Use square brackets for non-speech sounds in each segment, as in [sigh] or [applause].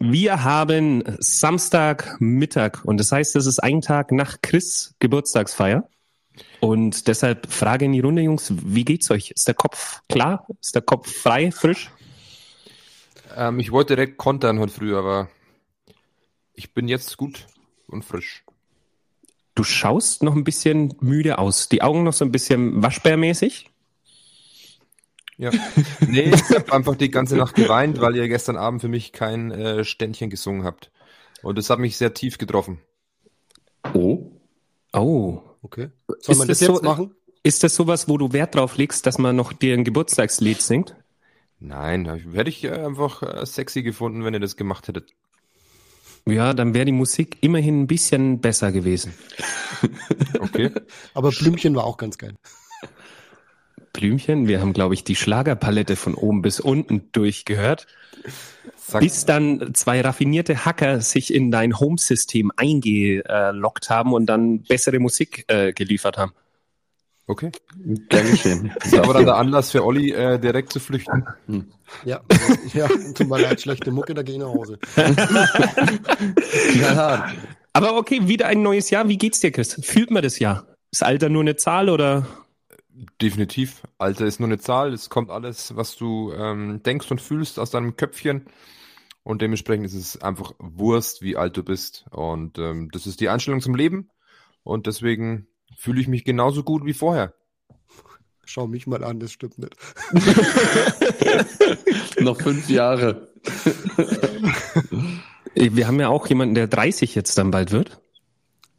Wir haben Samstagmittag und das heißt, das ist ein Tag nach Chris Geburtstagsfeier. Und deshalb Frage in die Runde, Jungs, wie geht's euch? Ist der Kopf klar? Ist der Kopf frei, frisch? Ähm, ich wollte direkt kontern heute früh, aber ich bin jetzt gut und frisch. Du schaust noch ein bisschen müde aus. Die Augen noch so ein bisschen waschbärmäßig. Ja. [laughs] Nee, ich habe einfach die ganze Nacht geweint, weil ihr gestern Abend für mich kein äh, Ständchen gesungen habt. Und das hat mich sehr tief getroffen. Oh. Oh. Okay. Soll Ist man das das, jetzt so- machen? Ist das sowas, wo du Wert drauf legst, dass man noch dir ein Geburtstagslied singt? Nein, da hätte ich äh, einfach äh, sexy gefunden, wenn ihr das gemacht hättet. Ja, dann wäre die Musik immerhin ein bisschen besser gewesen. Okay. [laughs] Aber Blümchen war auch ganz geil. Blümchen, wir haben, glaube ich, die Schlagerpalette von oben bis unten durchgehört. Sag, Bis dann zwei raffinierte Hacker sich in dein Home-System eingeloggt haben und dann bessere Musik äh, geliefert haben. okay. Geschehen. Das [laughs] ist aber dann der Anlass für Olli, äh, direkt zu flüchten. Ja, ja, tut mir leid, schlechte Mucke, da gehe ich nach Hause. [laughs] Aber okay, wieder ein neues Jahr. Wie geht's dir, Chris? Fühlt man das Jahr? Ist Alter nur eine Zahl oder? Definitiv. Alter ist nur eine Zahl. Es kommt alles, was du ähm, denkst und fühlst, aus deinem Köpfchen. Und dementsprechend ist es einfach Wurst, wie alt du bist. Und ähm, das ist die Einstellung zum Leben. Und deswegen fühle ich mich genauso gut wie vorher. Schau mich mal an, das stimmt nicht. [laughs] Noch fünf Jahre. Wir haben ja auch jemanden, der 30 jetzt dann bald wird.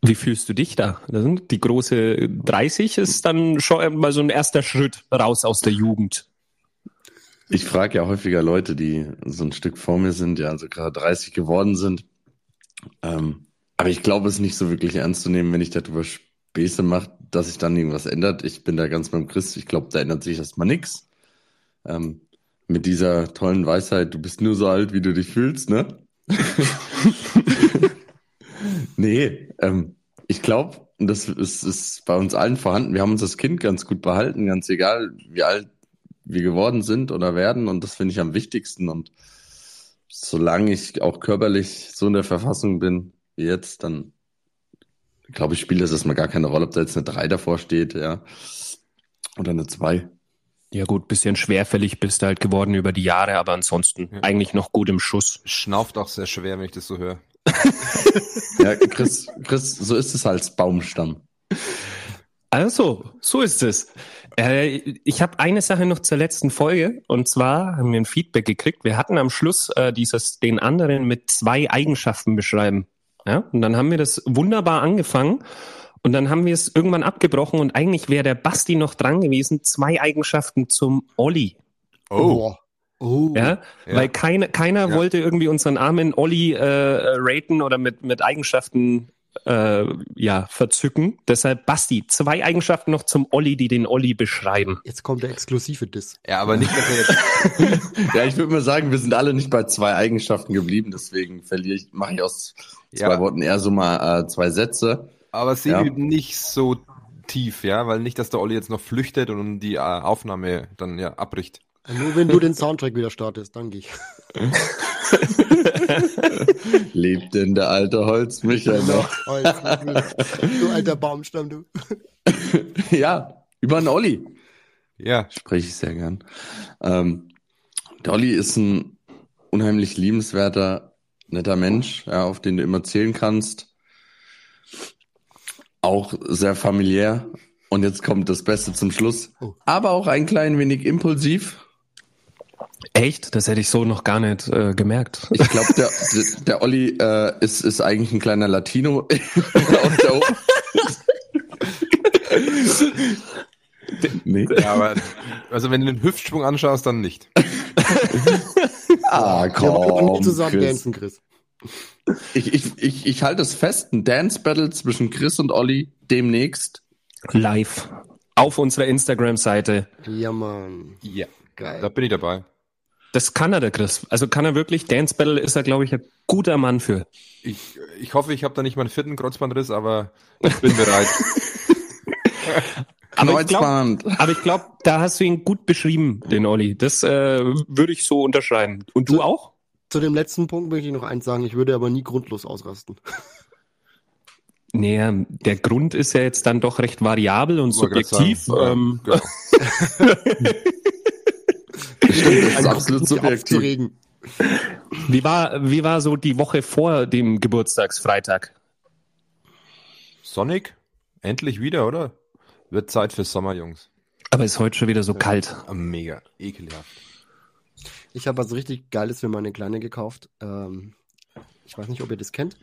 Wie fühlst du dich da? Die große 30 ist dann schon mal so ein erster Schritt raus aus der Jugend. Ich frage ja häufiger Leute, die so ein Stück vor mir sind, ja, also gerade 30 geworden sind. Ähm, aber ich glaube, es ist nicht so wirklich ernst zu nehmen, wenn ich darüber Späße mache, dass sich dann irgendwas ändert. Ich bin da ganz beim Chris. Ich glaube, da ändert sich erstmal nichts. Ähm, mit dieser tollen Weisheit, du bist nur so alt, wie du dich fühlst, ne? [laughs] nee, ähm, ich glaube, das ist, ist bei uns allen vorhanden. Wir haben uns das Kind ganz gut behalten, ganz egal, wie alt wir geworden sind oder werden. Und das finde ich am wichtigsten. Und solange ich auch körperlich so in der Verfassung bin wie jetzt, dann glaube ich, spielt das erstmal gar keine Rolle, ob da jetzt eine 3 davor steht, ja. Oder eine 2. Ja gut, bisschen schwerfällig bist du halt geworden über die Jahre, aber ansonsten Ja. eigentlich noch gut im Schuss. Schnauft auch sehr schwer, wenn ich das so höre. [laughs] Ja, Chris, Chris, so ist es als Baumstamm. Also, so ist es. Äh, ich habe eine Sache noch zur letzten Folge und zwar haben wir ein Feedback gekriegt. Wir hatten am Schluss äh, dieses den anderen mit zwei Eigenschaften beschreiben. Ja, und dann haben wir das wunderbar angefangen und dann haben wir es irgendwann abgebrochen und eigentlich wäre der Basti noch dran gewesen, zwei Eigenschaften zum Olli. Boah. Oh. Ja, Ja. weil keiner, keiner Ja. wollte irgendwie unseren armen Olli äh, äh, raten oder mit, mit Eigenschaften äh, ja, verzücken. Deshalb, Basti, zwei Eigenschaften noch zum Olli, die den Olli beschreiben. Jetzt kommt der exklusive Diss. Ja, aber nicht, dass er jetzt. [laughs] Ja, ich würde mal sagen, wir sind alle nicht bei zwei Eigenschaften geblieben, deswegen verliere ich, mache ich aus zwei Ja. Worten eher so mal äh, zwei Sätze. Aber sieh Ja. nicht so tief, ja, weil nicht, dass der Olli jetzt noch flüchtet und die äh, Aufnahme dann ja abbricht. Nur wenn du den Soundtrack wieder startest, dann geh ich. [laughs] Lebt denn der alte Holzmicher noch? [laughs] Holz, du alter Baumstamm, du. [laughs] ja, über einen Olli. Ja, Spreche ich sehr gern. Ähm, der Olli ist ein unheimlich liebenswerter, netter Mensch, ja, auf den du immer zählen kannst. Auch sehr familiär. Und jetzt kommt das Beste zum Schluss. Oh. Aber auch ein klein wenig impulsiv. Echt? Das hätte ich so noch gar nicht äh, gemerkt. Ich glaube, der, der, Olli äh, ist, ist eigentlich ein kleiner Latino. Auf der O- nee. ja, aber also wenn du den Hüftschwung anschaust, dann nicht. Ah, Wir komm, nicht zusammen Chris. dancen, Chris. Ich, ich, ich, ich halte es fest, ein Dance-Battle zwischen Chris und Olli demnächst. Live. Auf unserer Instagram-Seite. Ja, Mann. Ja, Geil. da bin ich dabei. Das kann er, der Chris. Also kann er wirklich. Dance Battle ist er, glaube ich, ein guter Mann für. Ich, ich hoffe, ich habe da nicht meinen vierten Kreuzbandriss, aber ich bin bereit. [laughs] Aber ich glaub- Kreuzband. Aber ich glaube, da hast du ihn gut beschrieben, den Olli. Das äh, würde ich so unterschreiben. Und du auch? zu dem letzten Punkt möchte ich noch eins sagen. Ich würde aber nie grundlos ausrasten. [laughs] Naja, der Grund ist ja jetzt dann doch recht variabel und subjektiv. sagen, Ähm, ja, [laughs] Stimmt, das ist Ein absolut subjektiv. wie, war, wie war so die Woche vor dem Geburtstagsfreitag? Sonnig? Endlich wieder, oder? Wird Zeit für Sommer, Jungs. Aber ist heute schon wieder so kalt. Ah, Mega, ekelhaft. Ich habe was richtig Geiles für meine Kleine gekauft. Ähm, ich weiß nicht, ob ihr das kennt.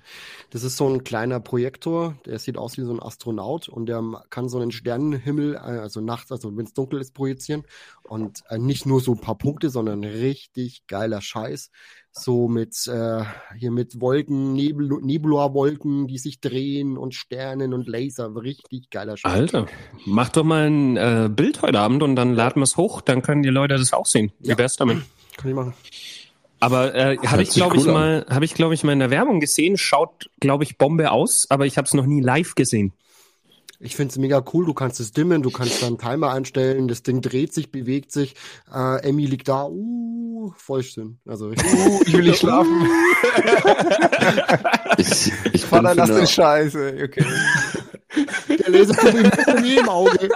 Das ist so ein kleiner Projektor, der sieht aus wie so ein Astronaut und der kann so einen Sternenhimmel, äh, also nachts, also wenn es dunkel ist, projizieren. Und äh, nicht nur so ein paar Punkte, sondern richtig geiler Scheiß. So mit äh, hier mit Wolken, Nebel, Nebula-Wolken, die sich drehen und Sternen und Laser. Richtig geiler Scheiß. Alter, mach doch mal ein äh, Bild heute Abend und dann laden wir es hoch, dann können die Leute das auch sehen. Wie Ja. wär's damit? Kann ich machen. Aber äh, habe ich glaube ich an. mal, habe ich glaube ich mal in der Werbung gesehen. Schaut glaube ich Bombe aus, aber ich habe es noch nie live gesehen. Ich find's mega cool. Du kannst es dimmen, du kannst dann Timer einstellen. Das Ding dreht sich, bewegt sich. Äh, Emmy liegt da. Uh, voll schön. Also richtig. Uh, ich will nicht schlafen. [laughs] Ich, ich, Vater, lass eine, den Scheiße. Okay. Der Laserpumpe im Auge.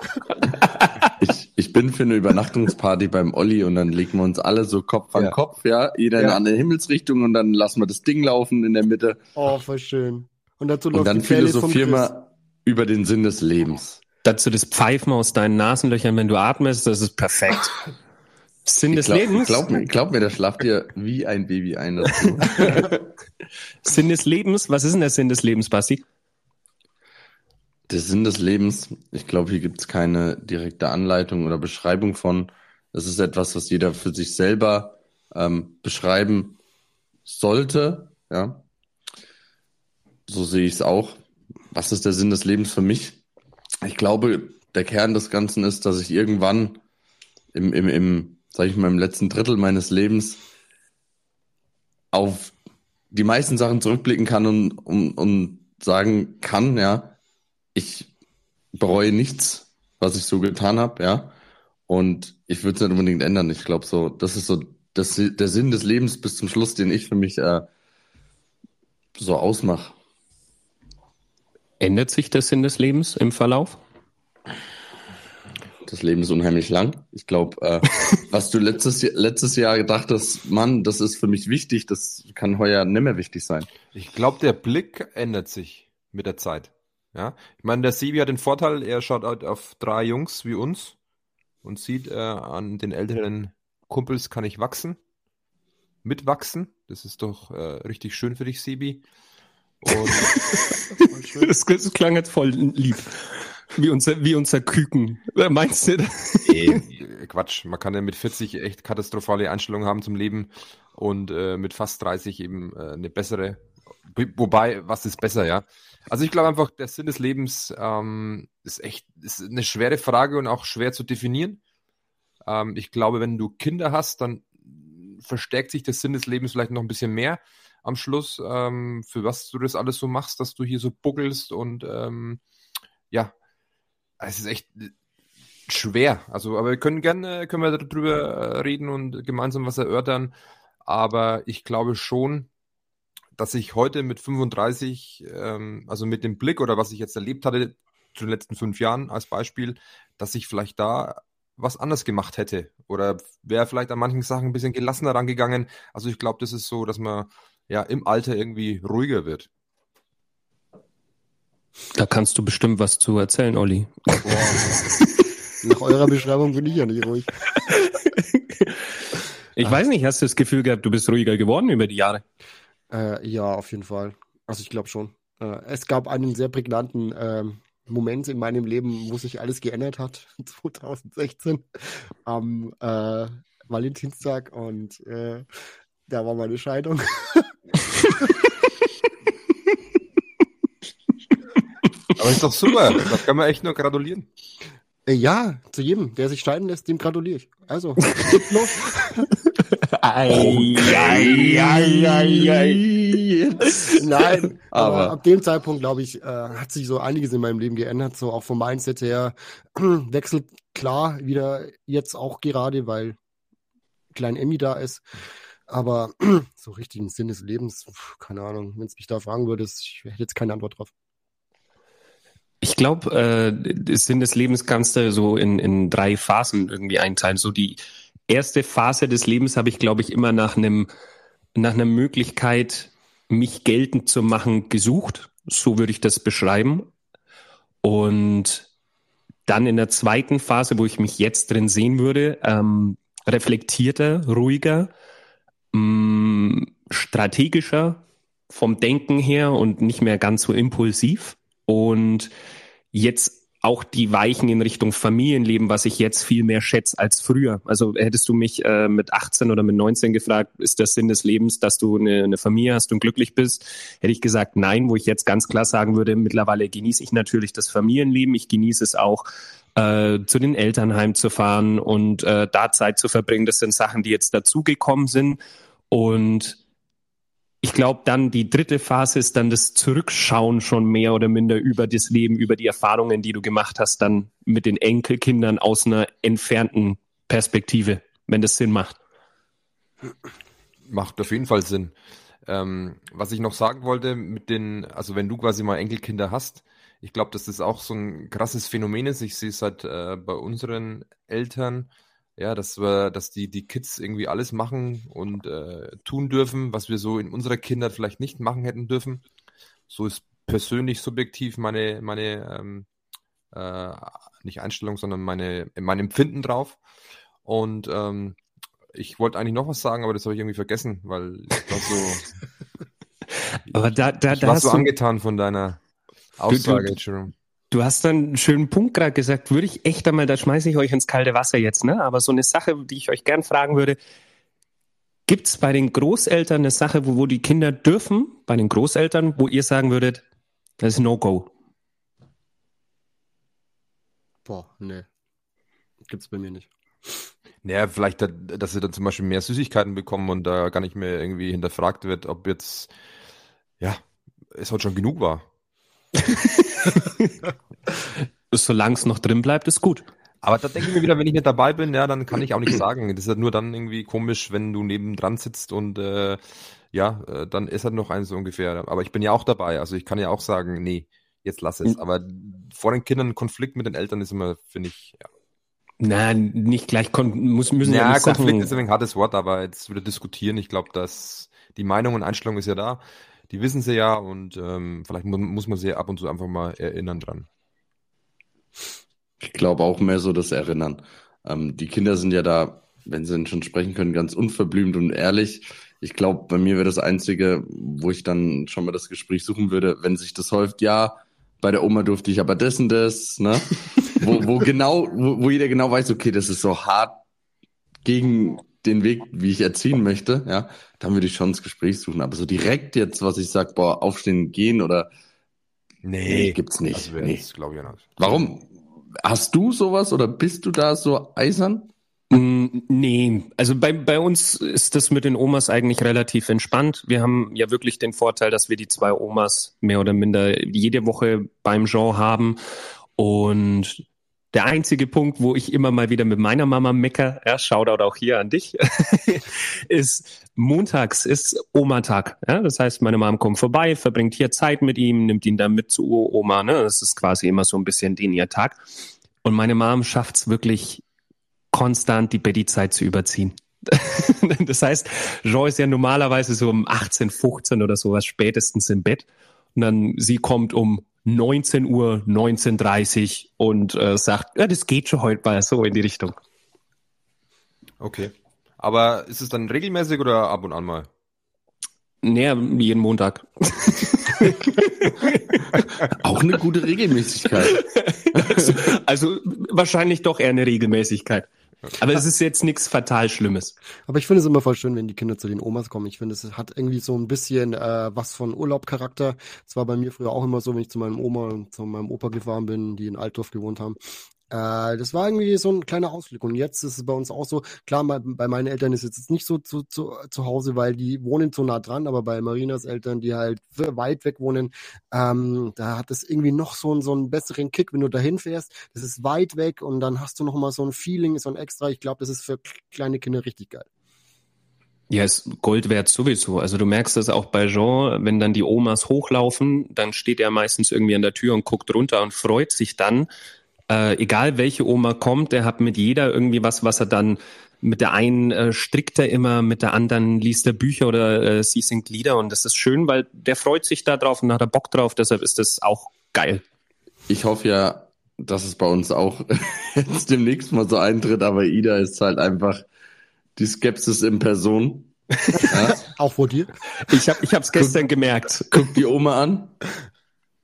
Ich, ich bin für eine Übernachtungsparty beim Olli und dann legen wir uns alle so Kopf an Ja. Kopf, ja, jeder in Ja. eine andere Himmelsrichtung und dann lassen wir das Ding laufen in der Mitte Oh, voll schön. Und dazu und läuft dann die Playlist vom philosophieren wir über den Sinn des Lebens. Dazu das Pfeifen aus deinen Nasenlöchern, wenn du atmest, das ist perfekt. Sinn des glaub, Lebens. Glaub mir, glaub mir, der schlaft dir wie ein Baby ein. [laughs] Sinn des Lebens. Was ist denn der Sinn des Lebens, Basti? Der Sinn des Lebens, ich glaube, hier gibt es keine direkte Anleitung oder Beschreibung von. Das ist etwas, was jeder für sich selber ähm, beschreiben sollte. Ja, so sehe ich es auch. Was ist der Sinn des Lebens für mich? Ich glaube, der Kern des Ganzen ist, dass ich irgendwann im, im, im sag ich mal, im letzten Drittel meines Lebens auf die meisten Sachen zurückblicken kann und, und, und sagen kann, ja, ich bereue nichts, was ich so getan habe, ja. Und ich würde es nicht unbedingt ändern. Ich glaube so, das ist so das, der Sinn des Lebens bis zum Schluss, den ich für mich äh, so ausmache. Ändert sich der Sinn des Lebens im Verlauf? Das Leben ist unheimlich lang. Ich glaube, äh, [laughs] was du letztes, Jahr- letztes Jahr gedacht hast, Mann, das ist für mich wichtig, das kann heuer nicht mehr wichtig sein. Ich glaube, der Blick ändert sich mit der Zeit. Ja, ich meine, der Sebi hat den Vorteil, er schaut halt auf drei Jungs wie uns und sieht, äh, an den älteren Kumpels kann ich wachsen, mitwachsen. Das ist doch äh, richtig schön für dich, Sebi. Und [laughs] Das, das klang jetzt voll lieb. Wie unser, wie unser Küken. Wer Meinst du? Eh, Quatsch, man kann ja mit 40 echt katastrophale Einstellungen haben zum Leben und äh, mit fast 30 eben äh, eine bessere. Wo- Wobei, was ist besser, ja? Also ich glaube einfach, der Sinn des Lebens ähm, ist echt ist eine schwere Frage und auch schwer zu definieren. Ähm, ich glaube, wenn du Kinder hast, dann verstärkt sich der Sinn des Lebens vielleicht noch ein bisschen mehr am Schluss, ähm, für was du das alles so machst, dass du hier so buckelst und ähm, ja, es ist echt schwer. Also, aber wir können gerne, können wir darüber reden und gemeinsam was erörtern. Aber ich glaube schon, dass ich heute mit 35, ähm, also mit dem Blick oder was ich jetzt erlebt hatte zu den letzten fünf Jahren als Beispiel, dass ich vielleicht da was anders gemacht hätte oder wäre vielleicht an manchen Sachen ein bisschen gelassener rangegangen. Also ich glaube, das ist so, dass man ja im Alter irgendwie ruhiger wird. Da kannst du bestimmt was zu erzählen, Olli. Nach eurer Beschreibung bin ich ja nicht ruhig. Ich weiß nicht, hast du das Gefühl gehabt, du bist ruhiger geworden über die Jahre? Äh, ja, auf jeden Fall. Also ich glaube schon. Äh, es gab einen sehr prägnanten ähm, Moment in meinem Leben, wo sich alles geändert hat. [laughs] 2016 am äh, Valentinstag und äh, da war meine Scheidung. [laughs] Aber ist doch super. Da kann man echt nur gratulieren. Äh, ja, zu jedem, der sich scheiden lässt, dem gratuliere ich. Also, [laughs] geht's los. Nein, [laughs] aber, Aber- ab dem Zeitpunkt, glaube ich, äh, hat sich so einiges in meinem Leben geändert, so auch vom Mindset her. [clears throat] Wechselt klar wieder jetzt auch gerade, weil klein Emmy da ist. Aber [clears throat] so richtigen Sinn des Lebens, keine Ahnung, wenn es mich da fragen würdest, ich hätte jetzt keine Antwort drauf. Ich glaube, äh, Sinn des Lebens kannst du so in, in drei Phasen irgendwie einteilen. So die erste Phase des Lebens habe ich, glaube ich, immer nach einem nach einer Möglichkeit, mich geltend zu machen, gesucht. So würde ich das beschreiben. Und dann in der zweiten Phase, wo ich mich jetzt drin sehen würde, ähm, reflektierter, ruhiger, mh, mm, strategischer vom Denken her und nicht mehr ganz so impulsiv. Und jetzt auch die Weichen in Richtung Familienleben, was ich jetzt viel mehr schätze als früher. Also hättest du mich äh, mit 18 oder mit 19 gefragt, ist der Sinn des Lebens, dass du eine, eine Familie hast und glücklich bist, hätte ich gesagt nein, wo ich jetzt ganz klar sagen würde, mittlerweile genieße ich natürlich das Familienleben, ich genieße es auch, äh, zu den Elternheim zu fahren und äh, da Zeit zu verbringen. Das sind Sachen, die jetzt dazugekommen sind und ich glaube, dann die dritte Phase ist dann das Zurückschauen schon mehr oder minder über das Leben, über die Erfahrungen, die du gemacht hast, dann mit den Enkelkindern aus einer entfernten Perspektive, wenn das Sinn macht. Macht auf jeden Fall Sinn. Ähm, was ich noch sagen wollte, mit den, also wenn du quasi mal Enkelkinder hast, ich glaube, dass das auch so ein krasses Phänomen ist. Ich sehe es halt äh, bei unseren Eltern ja, dass wir, dass die, die Kids irgendwie alles machen und äh, tun dürfen, was wir so in unserer Kindheit vielleicht nicht machen hätten dürfen. So ist persönlich subjektiv meine, meine ähm, äh, nicht Einstellung, sondern meine, mein Empfinden drauf. Und ähm, ich wollte eigentlich noch was sagen, aber das habe ich irgendwie vergessen, weil ich war so. [laughs] aber da, da, ich da war hast so du, angetan von deiner Aussage, du, du. Du hast dann einen schönen Punkt gerade gesagt, würde ich echt einmal, da schmeiße ich euch ins kalte Wasser jetzt, ne? Aber so eine Sache, die ich euch gern fragen würde, gibt es bei den Großeltern eine Sache, wo, wo die Kinder dürfen, bei den Großeltern, wo ihr sagen würdet, das ist No-Go? Boah, nee. Gibt's bei mir nicht. Naja, vielleicht, dass sie dann zum Beispiel mehr Süßigkeiten bekommen und da gar nicht mehr irgendwie hinterfragt wird, ob jetzt, ja, es halt schon genug war. [laughs] [laughs] Solange es noch drin bleibt, ist gut. Aber da denke ich mir wieder, wenn ich nicht dabei bin, ja, dann kann ich auch nicht sagen. Das ist halt nur dann irgendwie komisch, wenn du nebendran sitzt und äh, ja, äh, dann ist halt noch eins so ungefähr. Aber ich bin ja auch dabei, also ich kann ja auch sagen, nee, jetzt lass es. Aber vor den Kindern Konflikt mit den Eltern ist immer, finde ich, ja. Na, nicht gleich muss, müssen ja, ja nicht Konflikt Sachen... ist ein hartes Wort, aber jetzt wieder diskutieren, ich glaube, dass die Meinung und Einstellung ist ja da die wissen sie ja und ähm, vielleicht mu muss man sie ab und zu einfach mal erinnern dran. Ich glaube auch mehr so das Erinnern. Ähm, die Kinder sind ja da, wenn sie denn schon sprechen können, ganz unverblümt und ehrlich. Ich glaube, bei mir wäre das Einzige, wo ich dann schon mal das Gespräch suchen würde, wenn sich das häuft, ja, bei der Oma durfte ich aber das und das, ne? [laughs] wo, wo genau, wo, wo jeder genau weiß, okay, das ist so hart gegen den Weg, wie ich erziehen möchte, ja, dann würde ich schon das Gespräch suchen. Aber so direkt jetzt, was ich sage, boah, aufstehen, gehen oder nee, nee gibt's nicht. Also nee. glaube ich nicht. Warum? Hast du sowas oder bist du da so eisern? Mm, nee, also bei, bei uns ist das mit den Omas eigentlich relativ entspannt. Wir haben ja wirklich den Vorteil, dass wir die zwei Omas mehr oder minder jede Woche beim Jean haben. Und der einzige Punkt, wo ich immer mal wieder mit meiner Mama mecker, ja, Shoutout auch hier an dich, [laughs] ist montags ist Oma-Tag. Ja? Das heißt, meine Mom kommt vorbei, verbringt hier Zeit mit ihm, nimmt ihn dann mit zu Oma. Ne? Das ist quasi immer so ein bisschen den ihr Tag. Und meine Mom schafft es wirklich konstant, die Betty-Zeit zu überziehen. [laughs] das heißt, Jean ist ja normalerweise so um 18, 15 oder sowas spätestens im Bett. Und dann sie kommt um 19 Uhr, 19.30 und äh, sagt, ja, das geht schon heute mal so in die Richtung. Okay. Aber ist es dann regelmäßig oder ab und an mal? Naja, jeden Montag. [laughs] Auch eine gute Regelmäßigkeit. Also, [laughs] also wahrscheinlich doch eher eine Regelmäßigkeit. Aber es ist jetzt nichts fatal Schlimmes. Aber ich finde es immer voll schön, wenn die Kinder zu den Omas kommen. Ich finde, es hat irgendwie so ein bisschen äh, was von Urlaubcharakter. Es war bei mir früher auch immer so, wenn ich zu meinem Oma und zu meinem Opa gefahren bin, die in Altdorf gewohnt haben. Äh, das war irgendwie so ein kleiner Ausblick. Und jetzt ist es bei uns auch so, klar, bei, meinen Eltern ist es jetzt nicht so zu, zu, zu Hause, weil die wohnen so nah dran, aber bei Marinas Eltern, die halt weit weg wohnen, ähm, da hat es irgendwie noch so, einen so einen besseren Kick, wenn du dahin fährst. Das ist weit weg und dann hast du noch mal so ein Feeling, so ein extra. Ich glaube, das ist für kleine Kinder richtig geil. Ja, ist Gold wert sowieso. Also du merkst das auch bei Jean, wenn dann die Omas hochlaufen, dann steht er meistens irgendwie an der Tür und guckt runter und freut sich dann. Äh, egal welche Oma kommt, der hat mit jeder irgendwie was, was er dann mit der einen äh, strickt er immer, mit der anderen liest er Bücher oder äh, sie singt Lieder und das ist schön, weil der freut sich da drauf und hat er Bock drauf, deshalb ist das auch geil. Ich hoffe ja, dass es bei uns auch [laughs] jetzt demnächst mal so eintritt, aber Ida ist halt einfach die Skepsis in Person. Ja? [laughs] auch vor dir? Ich habe ich hab's gestern guck, gemerkt. Guck die Oma an.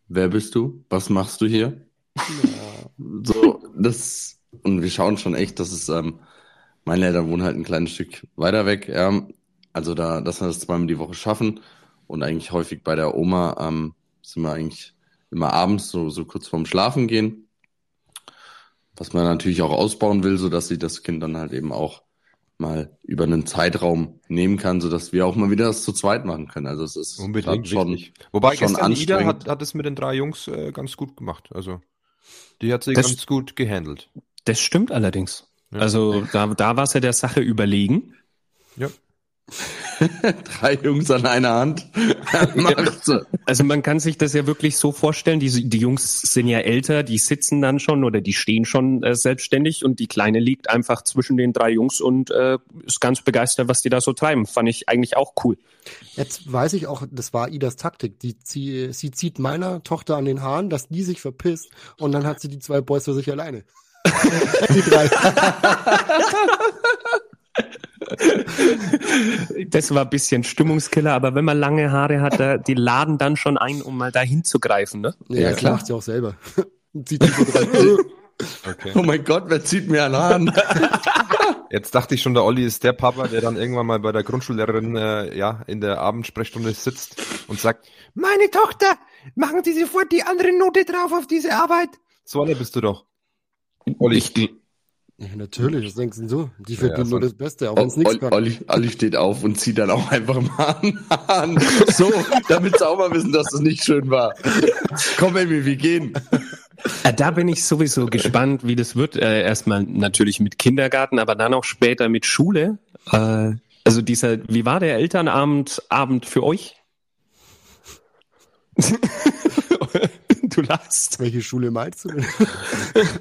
Wer bist du? Was machst du hier? Ja. So, das, und wir schauen schon echt, dass es, ähm, meine Eltern wohnen halt ein kleines Stück weiter weg, ja. Also da, dass wir das zweimal die Woche schaffen und eigentlich häufig bei der Oma ähm, sind wir eigentlich immer abends so, so kurz vorm Schlafen gehen. Was man natürlich auch ausbauen will, so dass sie das Kind dann halt eben auch mal über einen Zeitraum nehmen kann, so dass wir auch mal wieder das zu zweit machen können. Also es ist unbedingt schon, wichtig. Wobei schon gestern Ida hat, hat es mit den drei Jungs äh, ganz gut gemacht. Also die hat sich das, ganz gut gehandelt. Das stimmt allerdings. Ja. Also da, da war es ja der Sache überlegen. Ja. [laughs] Drei Jungs an einer Hand. [laughs] also man kann sich das ja wirklich so vorstellen, die, die Jungs sind ja älter, die sitzen dann schon oder die stehen schon äh, selbstständig und die Kleine liegt einfach zwischen den drei Jungs und äh, ist ganz begeistert, was die da so treiben. Fand ich eigentlich auch cool. Jetzt weiß ich auch, das war Idas Taktik. Die, sie, sie zieht meiner Tochter an den Haaren, dass die sich verpisst und dann hat sie die zwei Boys für sich alleine. [laughs] die drei. Das war ein bisschen Stimmungskiller, aber wenn man lange Haare hat, da, die laden dann schon ein, um mal da hinzugreifen, ne? Ja, ja klar. macht sie auch selber. [laughs] okay. Oh mein Gott, wer zieht mir an Haaren? [laughs] Jetzt dachte ich schon, der Olli ist der Papa, der dann irgendwann mal bei der Grundschullehrerin äh, ja in der Abendsprechstunde sitzt und sagt, meine Tochter, machen Sie sofort die andere Note drauf auf diese Arbeit. So einer bist du doch. Olli, ich, ja, natürlich, was denkst du so? Die finden ja, nur das Beste, auch wenn es nichts kann. Olli, Olli steht auf und zieht dann auch einfach mal an. [laughs] So, damit sie auch mal wissen, dass das nicht schön war. Komm, Emmy, wir gehen. Da bin ich sowieso gespannt, wie das wird. Äh, erstmal natürlich mit Kindergarten, aber dann auch später mit Schule. Äh, also dieser, wie war der Elternabend Abend für euch? [laughs] du lachst. Welche Schule meinst du denn? [laughs]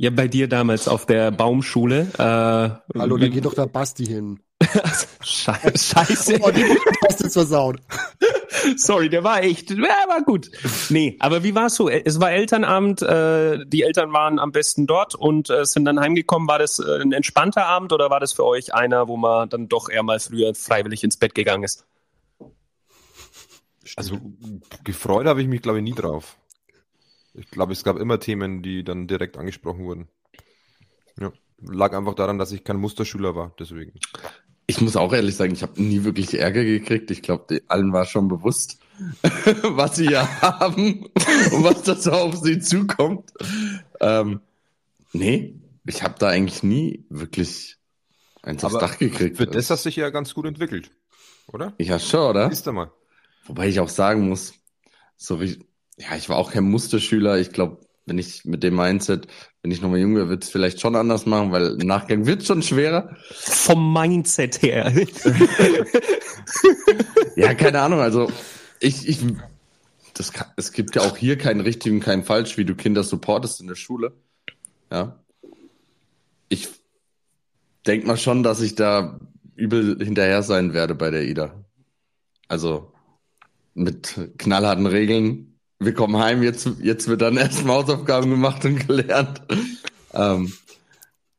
Ja, bei dir damals auf der Baumschule. Äh, Hallo, da geht doch der Basti hin. [laughs] Scheiße. Oh, die Basti ist versaut. [laughs] Sorry, der war echt, ja, war gut. Nee, aber wie war es so? Es war Elternabend, äh, die Eltern waren am besten dort und äh, sind dann heimgekommen. War das äh, ein entspannter Abend oder war das für euch einer, wo man dann doch eher mal früher freiwillig ins Bett gegangen ist? Also gefreut habe ich mich, glaube ich, nie drauf. Ich glaube, es gab immer Themen, die dann direkt angesprochen wurden. Ja. Lag einfach daran, dass ich kein Musterschüler war, deswegen. Ich muss auch ehrlich sagen, ich habe nie wirklich Ärger gekriegt. Ich glaube, allen war schon bewusst, [laughs] was sie ja [laughs] haben und was das auf sie zukommt. Ähm, nee, ich habe da eigentlich nie wirklich eins aufs Dach gekriegt. Für das hast du dich ja ganz gut entwickelt, oder? Ja, schon, oder? Siehst du mal. Wobei ich auch sagen muss, so wie, ja, ich war auch kein Musterschüler. Ich glaube, wenn ich mit dem Mindset, wenn ich nochmal jung wäre, würde es vielleicht schon anders machen, weil im Nachgang wird es schon schwerer. Vom Mindset her. ja, keine Ahnung. Also ich, ich, das kann, es gibt ja auch hier keinen richtigen, keinen falsch, wie du Kinder supportest in der Schule. Ja. Ich denk mal schon, dass ich da übel hinterher sein werde bei der Ida. Also mit knallharten Regeln, wir kommen heim, jetzt, jetzt wird dann erstmal Hausaufgaben gemacht und gelernt. Ähm,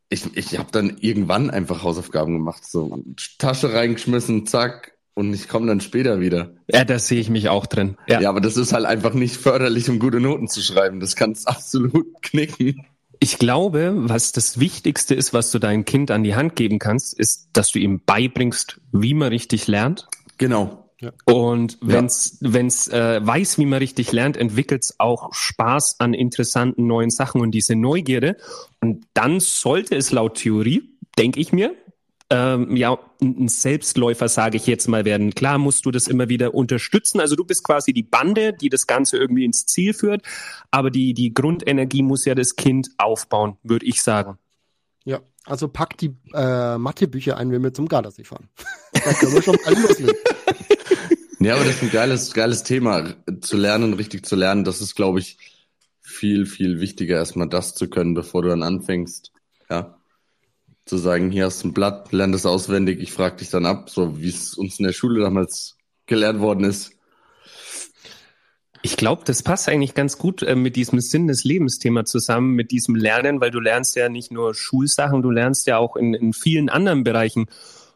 ich ich habe dann irgendwann einfach Hausaufgaben gemacht, so Tasche reingeschmissen, zack, und ich komme dann später wieder. Ja, da sehe ich mich auch drin. Ja. ja, aber das ist halt einfach nicht förderlich, um gute Noten zu schreiben. Das kannst [laughs] absolut knicken. Ich glaube, was das Wichtigste ist, was du deinem Kind an die Hand geben kannst, ist, dass du ihm beibringst, wie man richtig lernt. Genau. Ja. Und wenn's ja. wenn's äh, weiß, wie man richtig lernt, entwickelt's auch Spaß an interessanten neuen Sachen und diese Neugierde. Und dann sollte es laut Theorie, denke ich mir, ähm, ja, ein Selbstläufer, sage ich jetzt mal, werden. Klar musst du das immer wieder unterstützen. Also du bist quasi die Bande, die das Ganze irgendwie ins Ziel führt. Aber die, die Grundenergie muss ja das Kind aufbauen, würde ich sagen. Ja, Also pack die äh, Mathebücher ein, wenn wir zum Gardasee fahren. [laughs] da können wir schon mal loslegen. Ja, aber das ist ein geiles, geiles Thema, zu lernen, richtig zu lernen. Das ist, glaube ich, viel, viel wichtiger, erstmal das zu können, bevor du dann anfängst. Ja. Zu sagen, hier hast du ein Blatt, lern das auswendig, ich frage dich dann ab, so wie es uns in der Schule damals gelehrt worden ist. Ich glaube, das passt eigentlich ganz gut äh, mit diesem Sinn des Lebens-Thema zusammen, mit diesem Lernen, weil du lernst ja nicht nur Schulsachen, du lernst ja auch in, in vielen anderen Bereichen.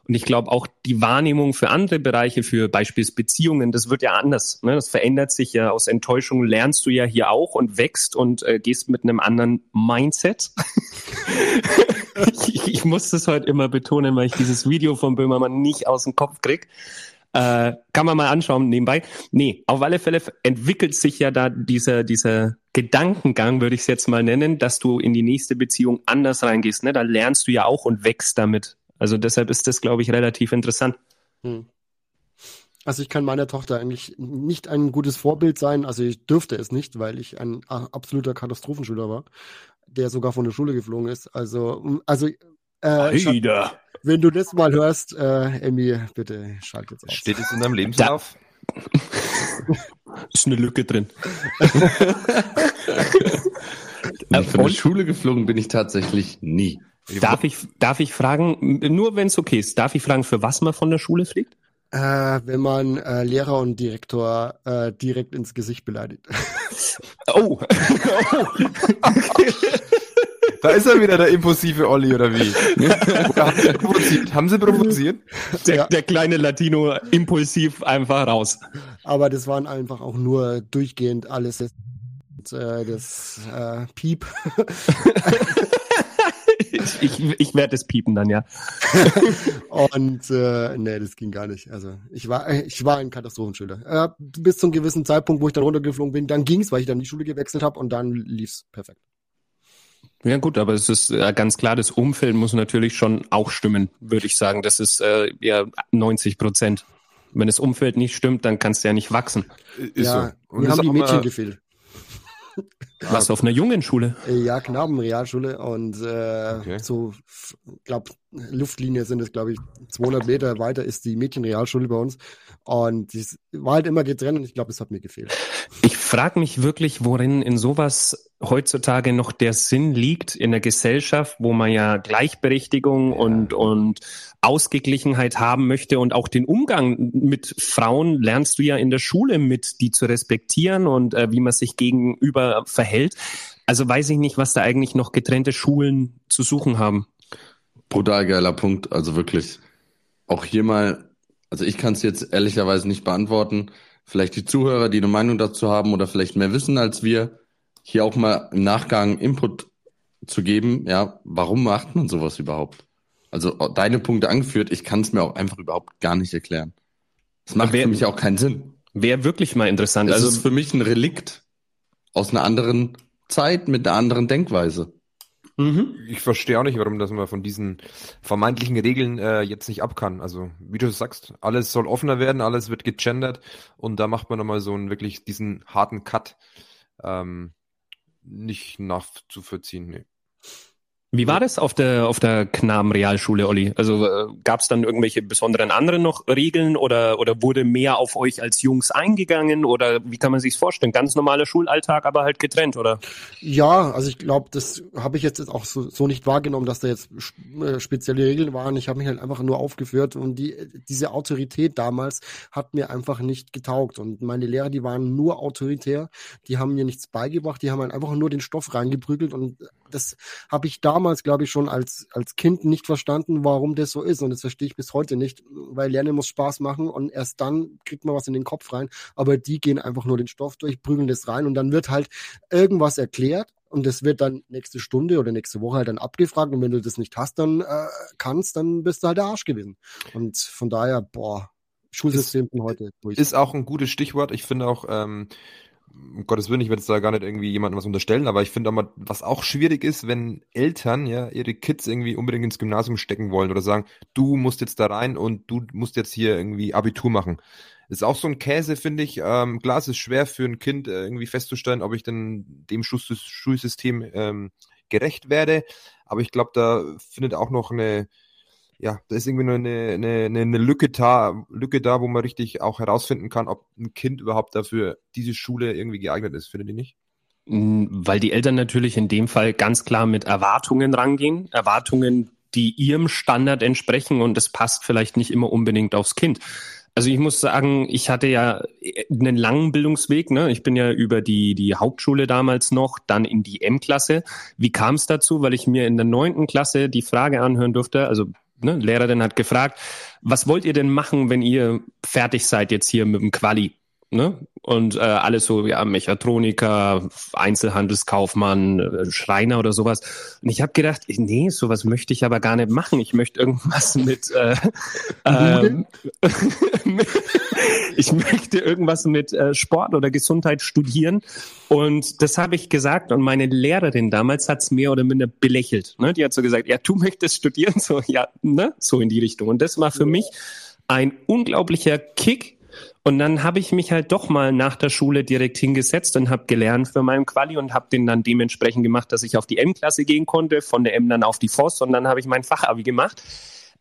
Und ich glaube auch die Wahrnehmung für andere Bereiche, für beispielsweise Beziehungen, das wird ja anders. Ne? Das verändert sich ja. Aus Enttäuschung lernst du ja hier auch und wächst und äh, gehst mit einem anderen Mindset. [laughs] ich, ich muss das heute immer betonen, weil ich dieses Video von Böhmermann nicht aus dem Kopf krieg. Äh, kann man mal anschauen nebenbei. Nee, auf alle Fälle entwickelt sich ja da dieser, dieser Gedankengang, würde ich es jetzt mal nennen, dass du in die nächste Beziehung anders reingehst. Ne? Da lernst du ja auch und wächst damit. Also deshalb ist das, glaube ich, relativ interessant. Hm. Also ich kann meiner Tochter eigentlich nicht ein gutes Vorbild sein. Also ich dürfte es nicht, weil ich ein absoluter Katastrophenschüler war, der sogar von der Schule geflogen ist. Also, also äh, wenn du das mal hörst, äh, Emmy, bitte schalt jetzt aus. Steht es in deinem Lebenslauf? ist eine Lücke drin. [laughs] Von der Schule geflogen bin ich tatsächlich nie. Darf ich, darf ich fragen, nur wenn es okay ist, darf ich fragen, für was man von der Schule fliegt? Äh, wenn man äh, Lehrer und Direktor äh, direkt ins Gesicht beleidigt. [laughs] Oh. oh. [laughs] Okay. Da ist er wieder, der impulsive Olli, oder wie? Oder haben, sie provoziert? haben sie provoziert? Der, ja. der kleine Latino impulsiv einfach raus. Aber das waren einfach auch nur durchgehend alles das, äh, das äh, Piep. [laughs] ich, ich, ich werde es piepen dann, ja. [laughs] und äh, nee, das ging gar nicht. Also ich war, ich war ein Katastrophenschüler. Äh, bis zum gewissen Zeitpunkt, wo ich dann runtergeflogen bin, dann ging's, weil ich dann die Schule gewechselt habe und dann lief's perfekt. Ja gut, aber es ist äh, ganz klar, das Umfeld muss natürlich schon auch stimmen, würde ich sagen. Das ist äh, ja 90 Prozent. Wenn das Umfeld nicht stimmt, dann kannst du ja nicht wachsen. Ist ja, so. Und mir haben die Mädchen gefehlt. Was auf einer jungen Schule? Ja, Knabenrealschule und äh, okay. so, glaube Luftlinie sind es, glaube ich, 200 Meter weiter ist die Mädchenrealschule bei uns und die war halt immer getrennt und ich glaube, es hat mir gefehlt. Ich frage mich wirklich, worin in sowas heutzutage noch der Sinn liegt in der Gesellschaft, wo man ja Gleichberechtigung ja. und, und Ausgeglichenheit haben möchte und auch den Umgang mit Frauen lernst du ja in der Schule mit, die zu respektieren und äh, wie man sich gegenüber verhält. Also weiß ich nicht, was da eigentlich noch getrennte Schulen zu suchen haben. Brutal geiler Punkt. Also wirklich auch hier mal, also ich kann es jetzt ehrlicherweise nicht beantworten. Vielleicht die Zuhörer, die eine Meinung dazu haben oder vielleicht mehr wissen als wir, hier auch mal im Nachgang Input zu geben. Ja, warum macht man sowas überhaupt? Also deine Punkte angeführt, ich kann es mir auch einfach überhaupt gar nicht erklären. Das macht wär, für mich auch keinen Sinn. Wäre wirklich mal interessant. Das also ist für mich ein Relikt aus einer anderen Zeit mit einer anderen Denkweise. Mhm. Ich verstehe auch nicht, warum dass man von diesen vermeintlichen Regeln äh, jetzt nicht ab kann. Also, wie du sagst, alles soll offener werden, alles wird gegendert und da macht man nochmal so einen wirklich diesen harten Cut ähm, nicht nachzuvollziehen. Nee. Wie war das auf der auf der Knaben Realschule, Olli? Also äh, gab es dann irgendwelche besonderen anderen noch Regeln oder oder wurde mehr auf euch als Jungs eingegangen oder wie kann man sich's vorstellen? Ganz normaler Schulalltag, aber halt getrennt, oder? Ja, also ich glaube, das habe ich jetzt auch so, so nicht wahrgenommen, dass da jetzt äh, spezielle Regeln waren. Ich habe mich halt einfach nur aufgeführt und die diese Autorität damals hat mir einfach nicht getaugt und meine Lehrer, die waren nur autoritär, die haben mir nichts beigebracht, die haben halt einfach nur den Stoff reingeprügelt und das habe ich damals, glaube ich, schon als, als Kind nicht verstanden, warum das so ist. Und das verstehe ich bis heute nicht, weil Lernen muss Spaß machen und erst dann kriegt man was in den Kopf rein. Aber die gehen einfach nur den Stoff durch, prügeln das rein und dann wird halt irgendwas erklärt und das wird dann nächste Stunde oder nächste Woche halt dann abgefragt und wenn du das nicht hast, dann äh, kannst, dann bist du halt der Arsch gewesen. Und von daher, boah, Schulsystem von heute durch. Ist auch ein gutes Stichwort. Ich finde auch, ähm, um Gottes Willen, ich werde jetzt da gar nicht irgendwie jemandem was unterstellen, aber ich finde auch mal, was auch schwierig ist, wenn Eltern ja ihre Kids irgendwie unbedingt ins Gymnasium stecken wollen oder sagen, du musst jetzt da rein und du musst jetzt hier irgendwie Abitur machen. ist auch so ein Käse, finde ich. Ähm, klar, es ist schwer für ein Kind äh, irgendwie festzustellen, ob ich denn dem Schulsystem ähm, gerecht werde. Aber ich glaube, da findet auch noch eine, ja, da ist irgendwie nur eine, eine, eine Lücke da, Lücke da, wo man richtig auch herausfinden kann, ob ein Kind überhaupt dafür diese Schule irgendwie geeignet ist. Findet ihr nicht? Mm, weil die Eltern natürlich in dem Fall ganz klar mit Erwartungen rangehen. Erwartungen, die ihrem Standard entsprechen und es passt vielleicht nicht immer unbedingt aufs Kind. Also ich muss sagen, ich hatte ja einen langen Bildungsweg. Ne? Ich bin ja über die, die Hauptschule damals noch, dann in die M-Klasse. Wie kam es dazu? Weil ich mir in der neunten Klasse die Frage anhören durfte, also ne, Lehrerin hat gefragt, was wollt ihr denn machen, wenn ihr fertig seid jetzt hier mit dem Quali? Ne? Und äh, alles so, ja, Mechatroniker, Einzelhandelskaufmann, äh, Schreiner oder sowas. Und ich habe gedacht, nee, sowas möchte ich aber gar nicht machen. Ich möchte irgendwas [laughs] mit, äh, ähm, [laughs] ich möchte irgendwas mit äh, Sport oder Gesundheit studieren. Und das habe ich gesagt. Und meine Lehrerin damals hat's mehr oder minder belächelt. Ne? Die hat so gesagt, ja, du möchtest studieren, [laughs] so ja, ne, so in die Richtung. Und das war für mich ein unglaublicher Kick und dann habe ich mich halt doch mal nach der Schule direkt hingesetzt und habe gelernt für meinen Quali und habe den dann dementsprechend gemacht, dass ich auf die M-Klasse gehen konnte, von der M dann auf die FOS und dann habe ich mein Fachabi gemacht.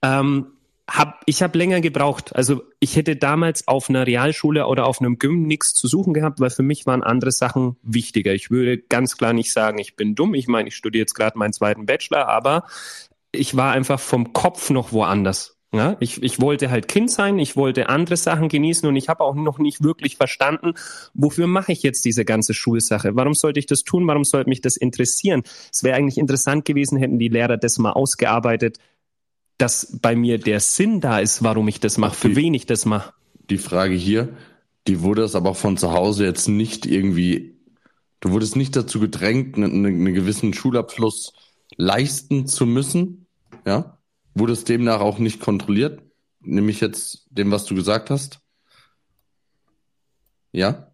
Ähm, hab, ich habe länger gebraucht. Also ich hätte damals auf einer Realschule oder auf einem Gym nichts zu suchen gehabt, weil für mich waren andere Sachen wichtiger. Ich würde ganz klar nicht sagen, ich bin dumm. Ich meine, ich studiere jetzt gerade meinen zweiten Bachelor, aber ich war einfach vom Kopf noch woanders. Ja, ich, ich wollte halt Kind sein, ich wollte andere Sachen genießen und ich habe auch noch nicht wirklich verstanden, wofür mache ich jetzt diese ganze Schulsache? Warum sollte ich das tun? Warum sollte mich das interessieren? Es wäre eigentlich interessant gewesen, hätten die Lehrer das mal ausgearbeitet, dass bei mir der Sinn da ist, warum ich das mache, für wen ich das mache. Die Frage hier, die wurde es aber auch von zu Hause jetzt nicht irgendwie, du wurdest nicht dazu gedrängt, einen, einen gewissen Schulabschluss leisten zu müssen, ja? Wurde es demnach auch nicht kontrolliert? Nämlich jetzt dem, was du gesagt hast? Ja?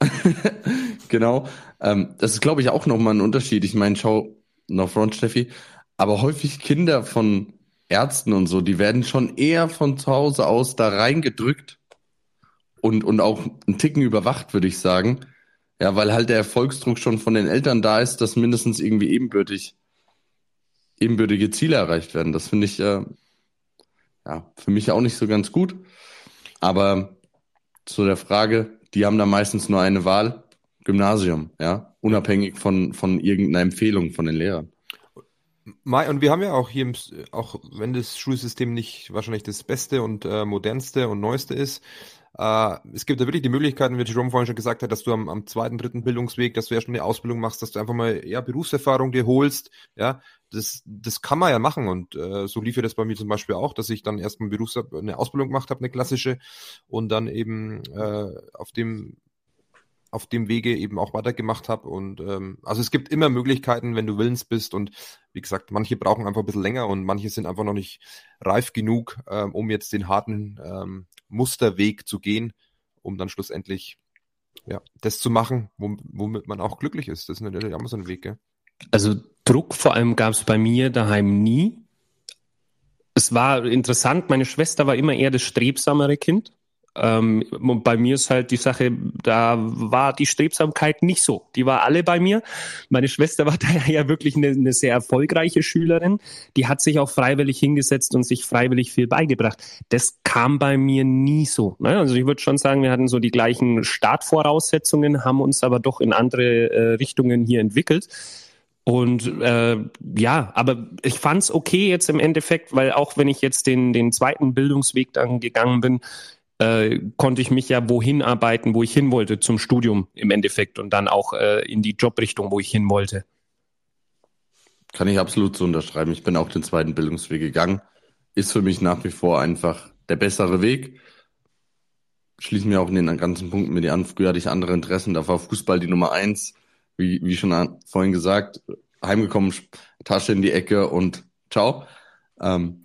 [laughs] genau. Ähm, das ist, glaube ich, auch nochmal ein Unterschied. Ich meine, schau noch front, Steffi. Aber häufig Kinder von Ärzten und so, die werden schon eher von zu Hause aus da reingedrückt und, und auch einen Ticken überwacht, würde ich sagen. Ja, weil halt der Erfolgsdruck schon von den Eltern da ist, dass mindestens irgendwie ebenbürtig ebenbürtige Ziele erreicht werden. Das finde ich äh, ja für mich auch nicht so ganz gut. Aber zu der Frage, die haben da meistens nur eine Wahl, Gymnasium, ja, unabhängig von, von irgendeiner Empfehlung von den Lehrern. Mai, und wir haben ja auch hier, auch wenn das Schulsystem nicht wahrscheinlich das Beste und äh, modernste und neueste ist, äh, es gibt da wirklich die Möglichkeiten, wie Jerome vorhin schon gesagt hat, dass du am, am zweiten, dritten Bildungsweg, dass du ja schon eine Ausbildung machst, dass du einfach mal ja, Berufserfahrung dir holst. Ja, das, das kann man ja machen. Und äh, so lief ja das bei mir zum Beispiel auch, dass ich dann erstmal Berufs eine Ausbildung gemacht habe, eine klassische, und dann eben äh, auf dem auf dem Wege eben auch weitergemacht habe. Und ähm, also es gibt immer Möglichkeiten, wenn du willens bist. Und wie gesagt, manche brauchen einfach ein bisschen länger und manche sind einfach noch nicht reif genug, ähm, um jetzt den harten ähm, Musterweg zu gehen, um dann schlussendlich ja, das zu machen, womit man auch glücklich ist. Das ist natürlich auch so ein Weg, gell? Also Druck vor allem gab es bei mir daheim nie. Es war interessant, meine Schwester war immer eher das strebsamere Kind. Ähm, bei mir ist halt die Sache, da war die Strebsamkeit nicht so. Die war alle bei mir. Meine Schwester war [laughs] da ja wirklich eine, eine sehr erfolgreiche Schülerin. Die hat sich auch freiwillig hingesetzt und sich freiwillig viel beigebracht. Das kam bei mir nie so. Ne? Also ich würde schon sagen, wir hatten so die gleichen Startvoraussetzungen, haben uns aber doch in andere äh, Richtungen hier entwickelt. Und äh, ja, aber ich fand's okay jetzt im Endeffekt, weil auch wenn ich jetzt den, den zweiten Bildungsweg dann gegangen bin, äh, konnte ich mich ja wohin arbeiten, wo ich hin wollte, zum Studium im Endeffekt und dann auch äh, in die Jobrichtung, wo ich hin wollte. Kann ich absolut so unterschreiben. Ich bin auch den zweiten Bildungsweg gegangen. Ist für mich nach wie vor einfach der bessere Weg. Schließen mir auch in den ganzen Punkten mit an. Früher hatte ich andere Interessen. Da war Fußball die Nummer eins. Wie, wie schon vorhin gesagt, heimgekommen, Tasche in die Ecke und ciao. Ähm,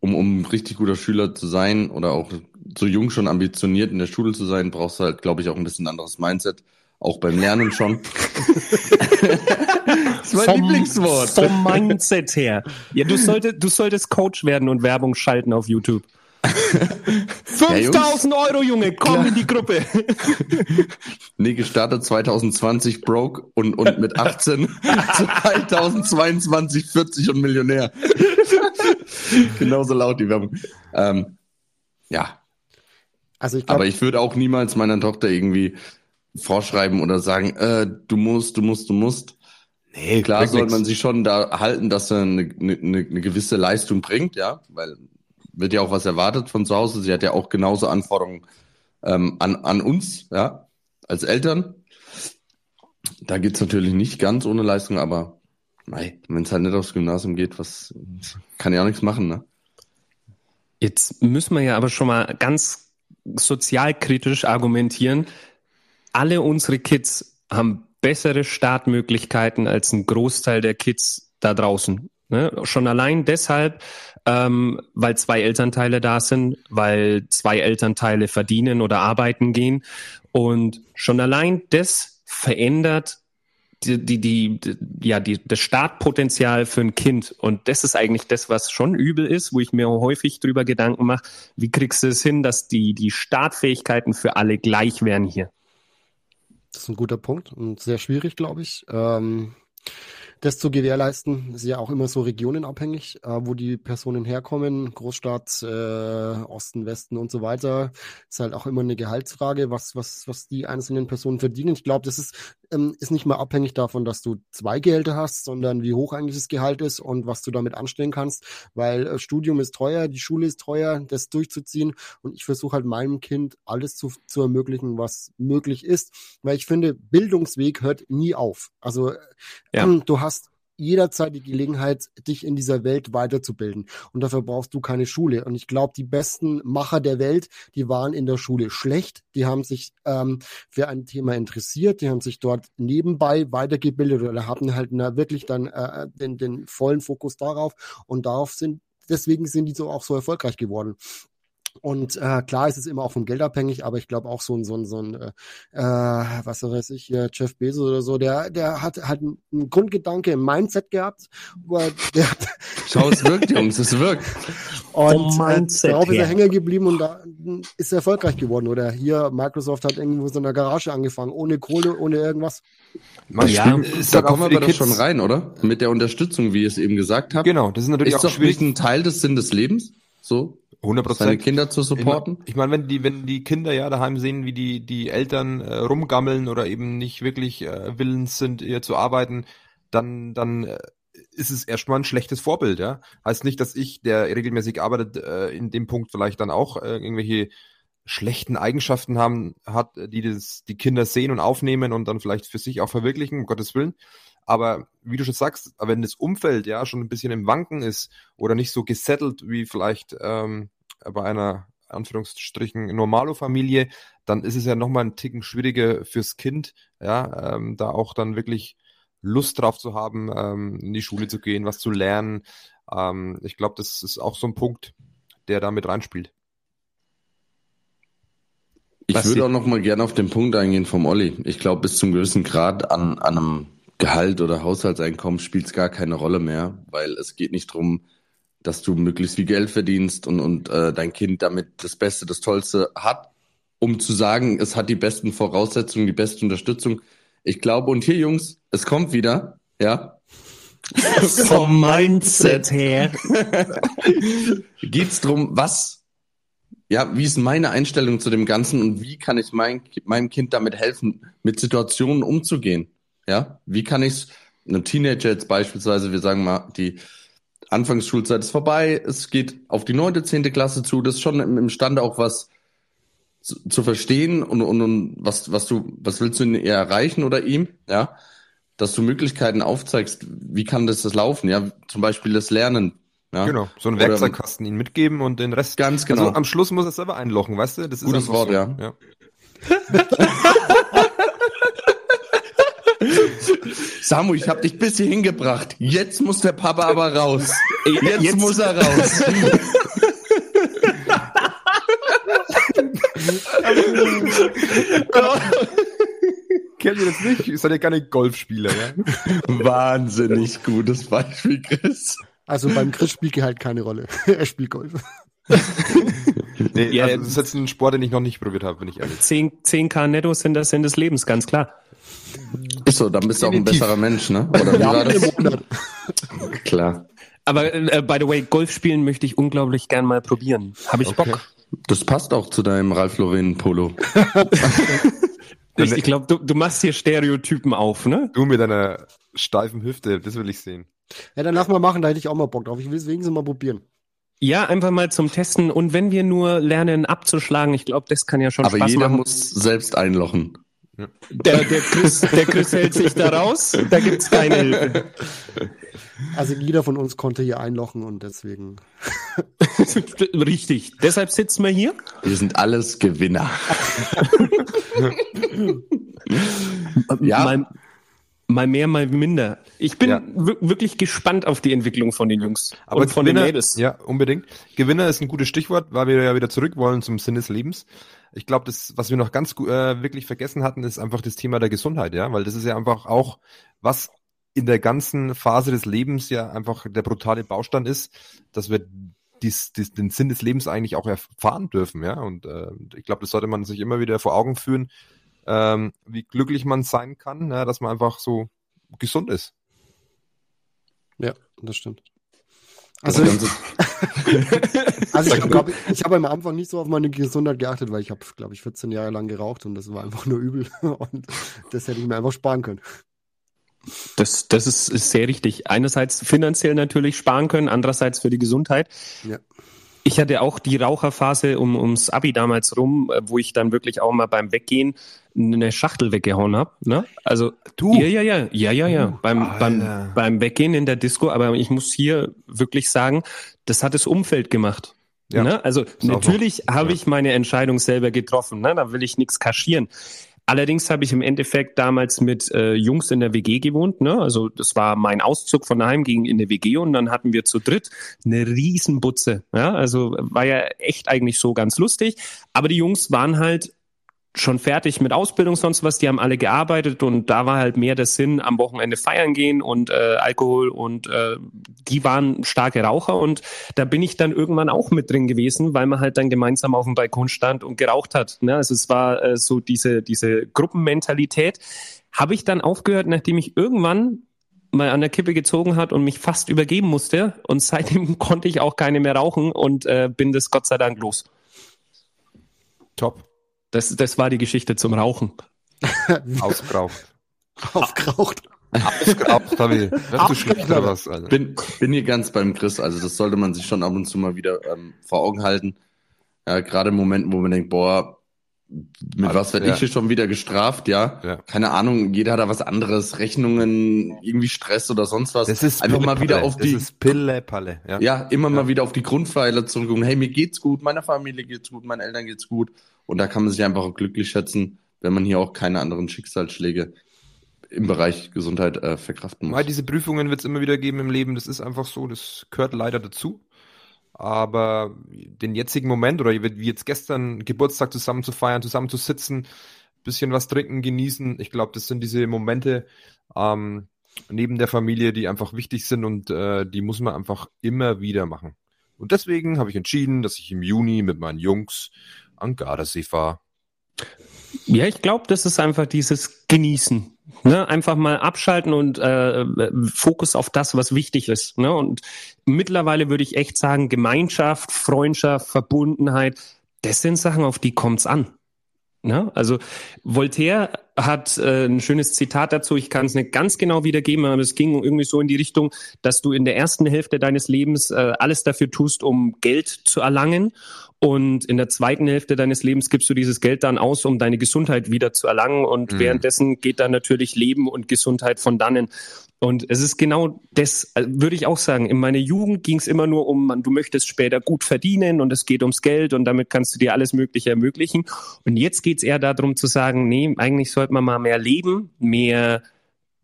um, um richtig guter Schüler zu sein oder auch so jung schon ambitioniert in der Schule zu sein, brauchst du halt, glaube ich, auch ein bisschen anderes Mindset. Auch beim Lernen schon. [laughs] das ist mein vom, Lieblingswort. Vom Mindset her. Ja, du solltest, du solltest Coach werden und Werbung schalten auf YouTube. [laughs] 5000 Euro, Junge, komm in die Gruppe. [laughs] Nee, gestartet 2020 broke und, und mit 18 2022 40 und Millionär. Genauso laut die Werbung. Ähm, ja, Also ich glaube, aber ich würde auch niemals meiner Tochter irgendwie vorschreiben oder sagen, äh, du musst, du musst, du musst. Nee, Klar soll man sich schon da halten, dass er eine, eine, eine gewisse Leistung bringt, ja, weil wird ja auch was erwartet von zu Hause. Sie hat ja auch genauso Anforderungen ähm, an, an uns, ja, als Eltern. Da geht's natürlich nicht ganz ohne Leistung, aber wenn es halt nicht aufs Gymnasium geht, was kann ja auch nichts machen, ne? Jetzt müssen wir ja aber schon mal ganz sozialkritisch argumentieren. Alle unsere Kids haben bessere Startmöglichkeiten als ein Großteil der Kids da draußen. Ne? Schon allein deshalb, ähm, weil zwei Elternteile da sind, weil zwei Elternteile verdienen oder arbeiten gehen. Und schon allein das verändert die, die, die, ja, die, das Startpotenzial für ein Kind. Und das ist eigentlich das, was schon übel ist, wo ich mir häufig drüber Gedanken mache, wie kriegst du es hin, dass die, die Startfähigkeiten für alle gleich wären hier? Das ist ein guter Punkt und sehr schwierig, glaube ich. Ähm, das zu gewährleisten, ist ja auch immer so regionenabhängig, äh, wo die Personen herkommen, Großstadt, äh, Osten, Westen und so weiter. Ist halt auch immer eine Gehaltsfrage, was, was, was die einzelnen Personen verdienen. Ich glaube, das ist, ähm, ist nicht mal abhängig davon, dass du zwei Gehälter hast, sondern wie hoch eigentlich das Gehalt ist und was du damit anstellen kannst, weil äh, Studium ist teuer, die Schule ist teuer, das durchzuziehen und ich versuche halt meinem Kind alles zu, zu ermöglichen, was möglich ist, weil ich finde, Bildungsweg hört nie auf. Also Ja. ähm, du hast jederzeit die Gelegenheit, dich in dieser Welt weiterzubilden. Und dafür brauchst du keine Schule. Und ich glaube, die besten Macher der Welt, die waren in der Schule schlecht. Die haben sich ähm, für ein Thema interessiert, die haben sich dort nebenbei weitergebildet oder hatten halt na, wirklich dann äh, den, den vollen Fokus darauf. Und darauf sind, deswegen sind die so auch so erfolgreich geworden. Und äh, klar ist es immer auch vom Geld abhängig, aber ich glaube auch so ein, so ein, so ein äh, äh, was weiß ich, hier, Jeff Bezos oder so, der, der hat halt einen Grundgedanke im Mindset gehabt, er, [laughs] der, Schau, es wirkt, Jungs, es wirkt. und äh, Mindset darauf ist er hängen geblieben und da ist er erfolgreich geworden. Oder hier, Microsoft hat irgendwo so in der Garage angefangen, ohne Kohle, ohne irgendwas. Man Ja, ist Da kommen wir aber doch schon rein, oder? Mit der Unterstützung, wie ihr es eben gesagt habt. Genau, das ist natürlich Ist auch doch nicht ein Teil des Sinn des Lebens, so 100 seine Prozent. Kinder zu supporten. Ich meine, wenn die, wenn die Kinder ja daheim sehen, wie die, die Eltern äh, rumgammeln oder eben nicht wirklich äh, willens sind, ihr zu arbeiten, dann, dann äh, ist es erstmal ein schlechtes Vorbild, ja. Heißt nicht, dass ich, der regelmäßig arbeitet, äh, in dem Punkt vielleicht dann auch äh, irgendwelche schlechten Eigenschaften haben, hat, die das, die Kinder sehen und aufnehmen und dann vielleicht für sich auch verwirklichen, um Gottes Willen. Aber wie du schon sagst, wenn das Umfeld ja schon ein bisschen im Wanken ist oder nicht so gesettelt wie vielleicht ähm, bei einer Anführungsstrichen Normalo-Familie, dann ist es ja nochmal ein Ticken schwieriger fürs Kind, ja, ähm, da auch dann wirklich Lust drauf zu haben, ähm, in die Schule zu gehen, was zu lernen. Ähm, ich glaube, das ist auch so ein Punkt, der da mit reinspielt. Ich Was würde sie- auch noch mal gerne auf den Punkt eingehen vom Olli. Ich glaube, bis zum gewissen Grad an, an einem Gehalt oder Haushaltseinkommen spielt es gar keine Rolle mehr, weil es geht nicht drum, dass du möglichst viel Geld verdienst und, und äh, dein Kind damit das Beste, das Tollste hat, um zu sagen, es hat die besten Voraussetzungen, die beste Unterstützung. Ich glaube, und hier, Jungs, es kommt wieder, ja. Vom Mindset her. [laughs] geht's drum, was, ja, wie ist meine Einstellung zu dem Ganzen und wie kann ich mein, meinem Kind damit helfen, mit Situationen umzugehen? Ja, wie kann ich einem Teenager jetzt beispielsweise, wir sagen mal, die Anfangsschulzeit ist vorbei, es geht auf die neunte, zehnte Klasse zu, das ist schon im- imstande auch was zu, zu verstehen und, und, und was, was du, was willst du in ihr erreichen oder ihm, ja? Dass du Möglichkeiten aufzeigst, wie kann das, das laufen, ja? Zum Beispiel das Lernen, ja? Genau, so einen Oder- Werkzeugkasten ihn mitgeben und den Rest. Ganz genau. Also am Schluss muss er selber einlochen, weißt du? Das ist Gutes Wort, so. ja. ja. [laughs] [laughs] Samu, ich hab dich bis hier hingebracht. Jetzt muss der Papa aber raus. Jetzt, Jetzt- muss er raus. [laughs] Kennt ihr das nicht? Ihr seid ja keine Golfspieler, ja? Wahnsinnig gutes Beispiel, Chris. Also beim Chris spielt Gehalt keine Rolle. [laughs] er spielt Golf. Nee, Ja, also das ist jetzt ein Sport, den ich noch nicht probiert habe, bin ich ehrlich. 10, 10k netto sind das Sinn des Lebens, ganz klar. Ist so, dann bist du auch ein besserer Mensch, ne? Oder wie Ja, war das? [laughs] Klar. Aber äh, by the way, Golf spielen möchte ich unglaublich gern mal probieren. Habe ich Okay. Bock. Das passt auch zu deinem Ralf Lauren Polo. [laughs] Ich, ich glaube, du, du machst hier Stereotypen auf, ne? Du mit deiner steifen Hüfte, das will ich sehen. Ja, dann lass mal machen, da hätte ich auch mal Bock drauf. Ich will es wenigstens mal probieren. Ja, einfach mal zum Testen. Und wenn wir nur lernen abzuschlagen, ich glaube, das kann ja schon Aber Spaß jeder machen. muss selbst einlochen. Der, der, Chris, der Chris hält sich da raus. Da gibt's keine Hilfe. Also jeder von uns konnte hier einlochen und deswegen. [laughs] Richtig. Deshalb sitzen wir hier. Wir sind alles Gewinner. Ja. Mal, mal mehr, mal minder. Ich bin Ja. wir- wirklich gespannt auf die Entwicklung von den Jungs Aber und von Gewinner, den Mädels. ja, unbedingt. Gewinner ist ein gutes Stichwort, weil wir ja wieder zurück wollen zum Sinn des Lebens. Ich glaube, das, was wir noch ganz äh, wirklich vergessen hatten, ist einfach das Thema der Gesundheit, ja, weil das ist ja einfach auch, was in der ganzen Phase des Lebens ja einfach der brutale Baustein ist, dass wir dies, dies, den Sinn des Lebens eigentlich auch erfahren dürfen, ja. Und äh, ich glaube, das sollte man sich immer wieder vor Augen führen, ähm, wie glücklich man sein kann, ja, dass man einfach so gesund ist. Ja, das stimmt. Also Also, Ganze, [laughs] also ich glaube, ich habe am Anfang nicht so auf meine Gesundheit geachtet, weil ich habe, glaube ich, 14 Jahre lang geraucht und das war einfach nur übel. [laughs] Und das hätte ich mir einfach sparen können. Das, das ist, ist sehr richtig. Einerseits finanziell natürlich sparen können, andererseits für die Gesundheit. Ja. Ich hatte auch die Raucherphase um, ums Abi damals rum, äh, wo ich dann wirklich auch mal beim Weggehen eine Schachtel weggehauen habe. Ne? Also Du? Ja, ja, ja, ja, ja, ja. Du, beim, beim, Alter. beim Weggehen in der Disco, aber ich muss hier wirklich sagen, das hat das Umfeld gemacht. Ja. Ne? Also natürlich habe ja. ich meine Entscheidung selber getroffen, ne? da will ich nichts kaschieren. Allerdings habe ich im Endeffekt damals mit äh, Jungs in der WG gewohnt. Ne? Also das war mein Auszug von daheim gegen in der WG und dann hatten wir zu dritt eine Riesenbutze. Ja? Also war ja echt eigentlich so ganz lustig. Aber die Jungs waren halt schon fertig mit Ausbildung, sonst was, die haben alle gearbeitet und da war halt mehr der Sinn, am Wochenende feiern gehen und äh, Alkohol und äh, die waren starke Raucher und da bin ich dann irgendwann auch mit drin gewesen, weil man halt dann gemeinsam auf dem Balkon stand und geraucht hat. Ne? Also es war äh, so diese, diese Gruppenmentalität. Habe ich dann aufgehört, nachdem ich irgendwann mal an der Kippe gezogen hat und mich fast übergeben musste und seitdem [laughs] konnte ich auch keine mehr rauchen und äh, bin das Gott sei Dank los. Top. Das, das war die Geschichte zum Rauchen. [laughs] Ausgeraucht. Aufgeraucht. Ausgeraucht, habe ich. Wärst du schlecht oder was, Alter? bin, bin hier ganz beim Chris. Also das sollte man sich schon ab und zu mal wieder ähm, vor Augen halten. Ja, gerade in Momenten, wo man denkt, boah, mit Also, was werde ja. ich hier schon wieder gestraft, ja? Ja. Keine Ahnung, jeder hat da was anderes, Rechnungen, irgendwie Stress oder sonst was. Das ist einfach mal wieder auf die, Das ist Pille-Palle. Ja. ja, immer mal wieder auf die Grundpfeiler zurückgucken. Hey, mir geht's gut, meiner Familie geht's gut, meinen Eltern geht's gut. Und da kann man sich einfach auch glücklich schätzen, wenn man hier auch keine anderen Schicksalsschläge im Bereich Gesundheit äh, verkraften muss. Weil diese Prüfungen wird es immer wieder geben im Leben. Das ist einfach so. Das gehört leider dazu. Aber den jetzigen Moment oder wie jetzt gestern Geburtstag zusammen zu feiern, zusammen zu sitzen, bisschen was trinken, genießen. Ich glaube, das sind diese Momente ähm, neben der Familie, die einfach wichtig sind und äh, die muss man einfach immer wieder machen. Und deswegen habe ich entschieden, dass ich im Juni mit meinen Jungs an Gardasee fahre. Ja, ich glaube, das ist einfach dieses Genießen. Ne? Einfach mal abschalten und äh, Fokus auf das, was wichtig ist. Ne? Und mittlerweile würde ich echt sagen, Gemeinschaft, Freundschaft, Verbundenheit, das sind Sachen, auf die kommt's an. Ne? Also Voltaire hat äh, ein schönes Zitat dazu, ich kann es nicht ganz genau wiedergeben, aber es ging irgendwie so in die Richtung, dass du in der ersten Hälfte deines Lebens äh, alles dafür tust, um Geld zu erlangen und in der zweiten Hälfte deines Lebens gibst du dieses Geld dann aus, um deine Gesundheit wieder zu erlangen. Und Mhm. währenddessen geht dann natürlich Leben und Gesundheit von dannen. Und es ist genau das, äh, würde ich auch sagen. In meiner Jugend ging es immer nur um, man, du möchtest später gut verdienen und es geht ums Geld und damit kannst du dir alles Mögliche ermöglichen. Und jetzt geht es eher darum zu sagen, nee, eigentlich sollte man mal mehr leben, mehr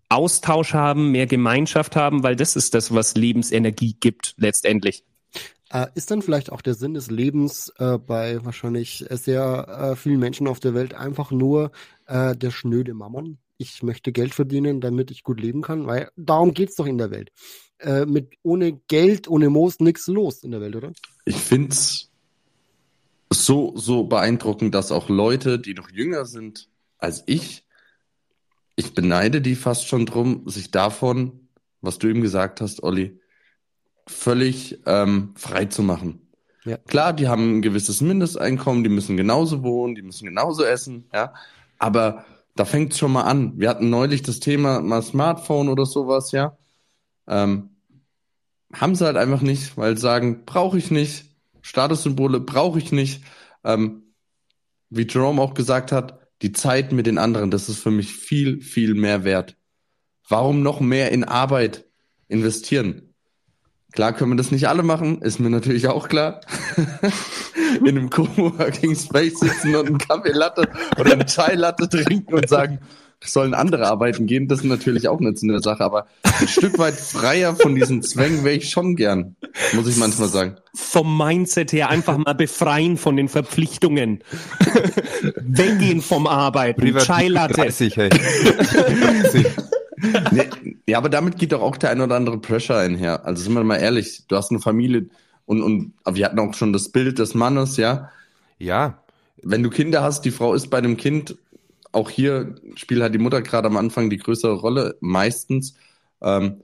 Austausch haben, mehr Gemeinschaft haben, weil das ist das, was Lebensenergie gibt letztendlich. Äh, ist dann vielleicht auch der Sinn des Lebens äh, bei wahrscheinlich sehr äh, vielen Menschen auf der Welt einfach nur äh, der schnöde Mammon? Ich möchte Geld verdienen, damit ich gut leben kann, weil darum geht's doch in der Welt. Äh, mit ohne Geld, ohne Moos nichts los in der Welt, oder? Ich find's so, so beeindruckend, dass auch Leute, die noch jünger sind als ich, ich beneide die fast schon drum, sich davon, was du eben gesagt hast, Olli, völlig ähm, frei zu machen. Ja. Klar, die haben ein gewisses Mindesteinkommen, die müssen genauso wohnen, die müssen genauso essen, ja. Aber da fängt schon mal an. Wir hatten neulich das Thema mal Smartphone oder sowas, ja. Ähm, haben sie halt einfach nicht, weil sagen, brauche ich nicht, Statussymbole brauche ich nicht. Ähm, wie Jerome auch gesagt hat, die Zeit mit den anderen, das ist für mich viel, viel mehr wert. Warum noch mehr in Arbeit investieren? Klar können wir das nicht alle machen, ist mir natürlich auch klar. [laughs] [laughs] in einem Coworking Space sitzen und einen Kaffee Latte oder einen Chai Latte trinken und sagen, sollen andere arbeiten gehen, das ist natürlich auch eine eine Sache, aber ein Stück weit freier von diesen Zwängen wäre ich schon gern, muss ich manchmal sagen. Vom Mindset her einfach mal befreien von den Verpflichtungen. [laughs] Weggehen vom Arbeiten. Chai Latte. 30, hey. Nee, ja, aber damit geht doch auch der ein oder andere Pressure einher. Also sind wir mal ehrlich, du hast eine Familie und, und wir hatten auch schon das Bild des Mannes, ja. ja, Wenn du Kinder hast, die Frau ist bei dem Kind, auch hier spielt halt die Mutter gerade am Anfang die größere Rolle, meistens, ähm,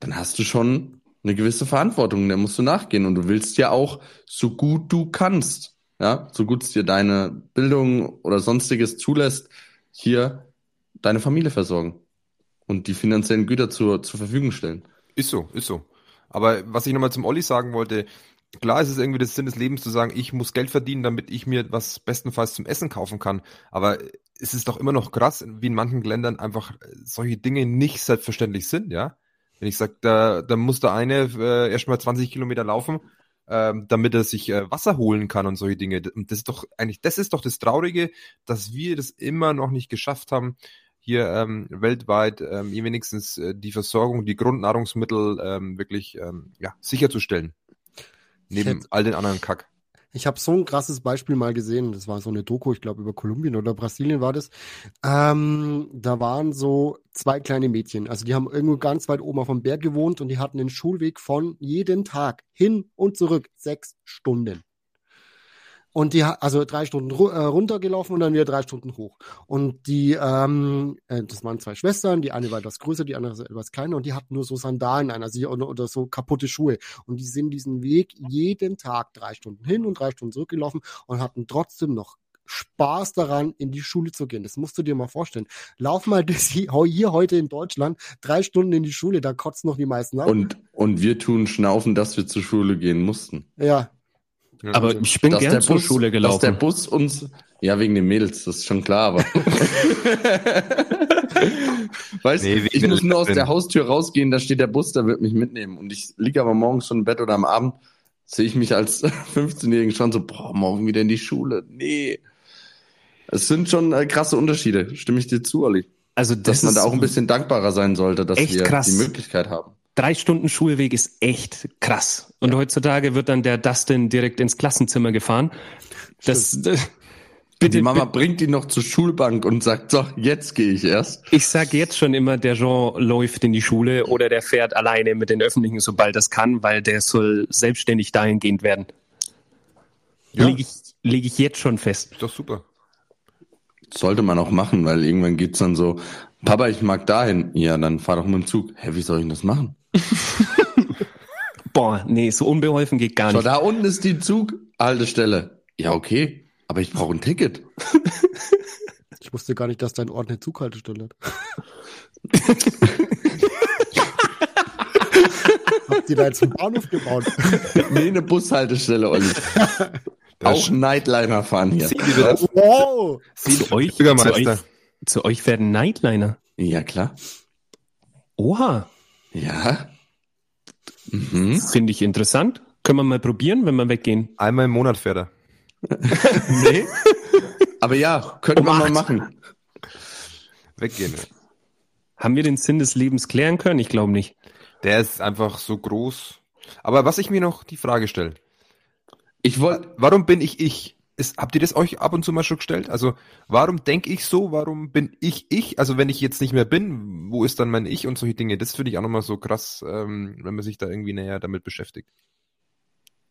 dann hast du schon eine gewisse Verantwortung, der musst du nachgehen und du willst ja auch so gut du kannst, ja, so gut es dir deine Bildung oder sonstiges zulässt, hier deine Familie versorgen und die finanziellen Güter zur, zur Verfügung stellen. Ist so, ist so. Aber was ich nochmal zum Olli sagen wollte, klar ist es irgendwie das Sinn des Lebens zu sagen, ich muss Geld verdienen, damit ich mir was bestenfalls zum Essen kaufen kann. Aber es ist doch immer noch krass, wie in manchen Ländern einfach solche Dinge nicht selbstverständlich sind, ja. Wenn ich sage, da, da muss der eine äh, erstmal 20 Kilometer laufen, ähm, damit er sich äh, Wasser holen kann und solche Dinge. Und das ist doch eigentlich, das ist doch das Traurige, dass wir das immer noch nicht geschafft haben, hier ähm, weltweit ähm, wenigstens äh, die Versorgung, die Grundnahrungsmittel ähm, wirklich ähm, ja, sicherzustellen. Neben hätte- all den anderen Kack. Ich habe so ein krasses Beispiel mal gesehen. Das war so eine Doku, ich glaube über Kolumbien oder Brasilien war das. Ähm, da waren so zwei kleine Mädchen. Also die haben irgendwo ganz weit oben auf dem Berg gewohnt und die hatten einen Schulweg von jeden Tag hin und zurück sechs Stunden. Und die, also drei Stunden ru äh, runtergelaufen und dann wieder drei Stunden hoch. Und die, ähm, äh, das waren zwei Schwestern, die eine war etwas größer, die andere etwas kleiner und die hatten nur so Sandalen an, also oder, oder so kaputte Schuhe. Und die sind diesen Weg jeden Tag drei Stunden hin und drei Stunden zurückgelaufen und hatten trotzdem noch Spaß daran, in die Schule zu gehen. Das musst du dir mal vorstellen. Lauf mal [laughs] das hier, hier heute in Deutschland drei Stunden in die Schule, da kotzen noch die meisten ab. Und, und wir tun schnaufen, dass wir zur Schule gehen mussten. ja, Ja. Aber ich bin Dass gern der zur Schule Dass der gelaufen. Bus uns, ja, wegen den Mädels, das ist schon klar, aber. [laughs] weißt Nee, ich muss nur aus der Haustür rausgehen, da steht der Bus, der wird mich mitnehmen. Und ich liege aber morgens schon im Bett oder am Abend, sehe ich mich als [laughs] 15-Jährigen schon so, boah, morgen wieder in die Schule. Nee. Es sind schon äh, krasse Unterschiede, stimme ich dir zu, Olli. Also Dass das man ist da auch ein bisschen dankbarer sein sollte, dass wir krass. die Möglichkeit haben. Drei Stunden Schulweg ist echt krass. Und heutzutage wird dann der Dustin direkt ins Klassenzimmer gefahren. Das, äh, Und die Mama bringt ihn noch zur Schulbank und sagt, so, jetzt gehe ich erst. Ich sag jetzt schon immer, der Jean läuft in die Schule oder der fährt alleine mit den Öffentlichen, sobald das kann, weil der soll selbstständig dahingehend werden. Ja. Lege ich, leg ich jetzt schon fest. Ist doch super. Sollte man auch machen, weil irgendwann geht's dann so, Papa, ich mag dahin. Ja, dann fahr doch mit dem Zug. Hä, wie soll ich denn das machen? [laughs] Boah, nee, so unbeholfen geht gar So, nicht. da unten ist die Zughaltestelle. Ja, okay, aber ich brauche ein Ticket. ich wusste gar nicht, dass dein Ort eine Zughaltestelle hat. [laughs] Habt ihr da jetzt einen Bahnhof gebaut? nee, eine Bushaltestelle, Olli. auch Nightliner fahren hier. Sieh, wie wir das Wow! Zu euch, zu, euch, zu euch werden Nightliner. Ja, klar. Oha, Ja. Mhm. finde ich interessant. Können wir mal probieren, wenn wir weggehen? Einmal im Monat fährt er. [laughs] Nee. Aber ja, könnten Um wir mal machen. Weggehen. Haben wir den Sinn des Lebens klären können? Ich glaube nicht. Der ist einfach so groß. Aber was ich mir noch die Frage stelle, Ich wollte, warum bin ich ich? Ist, habt ihr das euch ab und zu mal schon gestellt? Also, warum denke ich so? Warum bin ich ich? Also, wenn ich jetzt nicht mehr bin, wo ist dann mein Ich und solche Dinge? Das finde ich auch nochmal so krass, ähm, wenn man sich da irgendwie näher damit beschäftigt.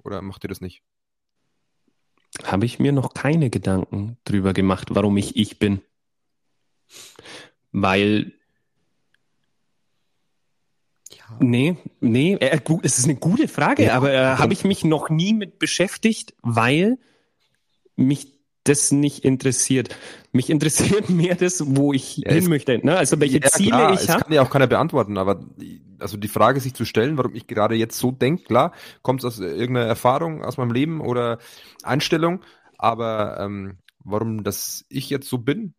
Oder macht ihr das nicht? habe ich mir noch keine Gedanken drüber gemacht, warum ich ich bin. Weil, Ja. nee, nee, äh, gut, es ist eine gute Frage, Ja. aber äh, habe ich mich noch nie mit beschäftigt, weil mich das nicht interessiert. Mich interessiert [laughs] mehr das, wo ich Ja, hin möchte. Ne? Also welche Ja, Ziele klar, ich habe. kann ja auch keiner beantworten, aber die- also die Frage sich zu stellen, warum ich gerade jetzt so denke, klar, kommt es aus irgendeiner Erfahrung aus meinem Leben oder Einstellung, aber ähm, warum das ich jetzt so bin,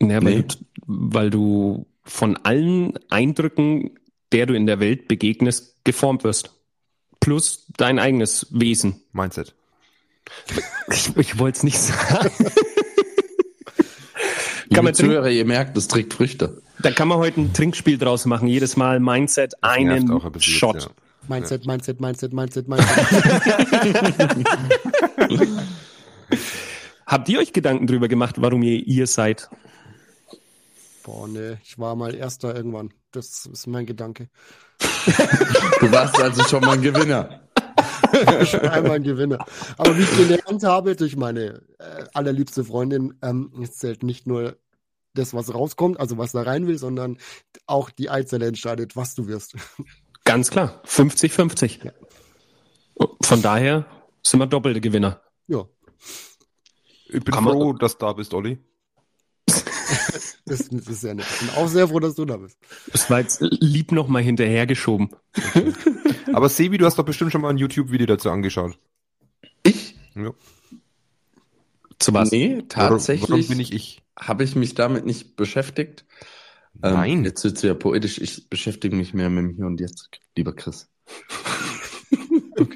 Ja, weil, Nee. du, weil du von allen Eindrücken, der du in der Welt begegnest, geformt wirst. Plus dein eigenes Wesen. Mindset. Ich, ich wollte es nicht sagen. [laughs] Liebe man? Zuhörer, ihr merkt, das trägt Früchte. Da kann man heute ein Trinkspiel draus machen. Jedes Mal Mindset, einen ein bisschen Shot. jetzt, ja. Mindset, Mindset, Mindset, Mindset, Mindset. [laughs] Habt ihr euch Gedanken drüber gemacht, warum ihr ihr seid? Boah, nee, ich war mal Erster irgendwann. Das ist mein Gedanke. Du warst also schon mal ein Gewinner. [laughs] schon einmal ein Gewinner. Aber wie ich gelernt habe durch meine äh, allerliebste Freundin, ähm, es zählt nicht nur das, was rauskommt, also was da rein will, sondern auch die Eizelle entscheidet, was du wirst. Ganz klar, 50-50. Von daher sind wir doppelte Gewinner. Ja, Ich bin Kann man- froh, dass du da bist, Olli. Das, das ist ja nett. Ich bin auch sehr froh, dass du da bist. Das war jetzt lieb nochmal hinterhergeschoben. Aber Sebi, du hast doch bestimmt schon mal ein YouTube-Video dazu angeschaut. Ich? Ja. Zu was? Nee, tatsächlich warum bin ich ich? habe ich mich damit nicht beschäftigt. Ähm, Nein. Jetzt wird's ja poetisch. Ich beschäftige mich mehr mit dem Hier und Jetzt, lieber Chris.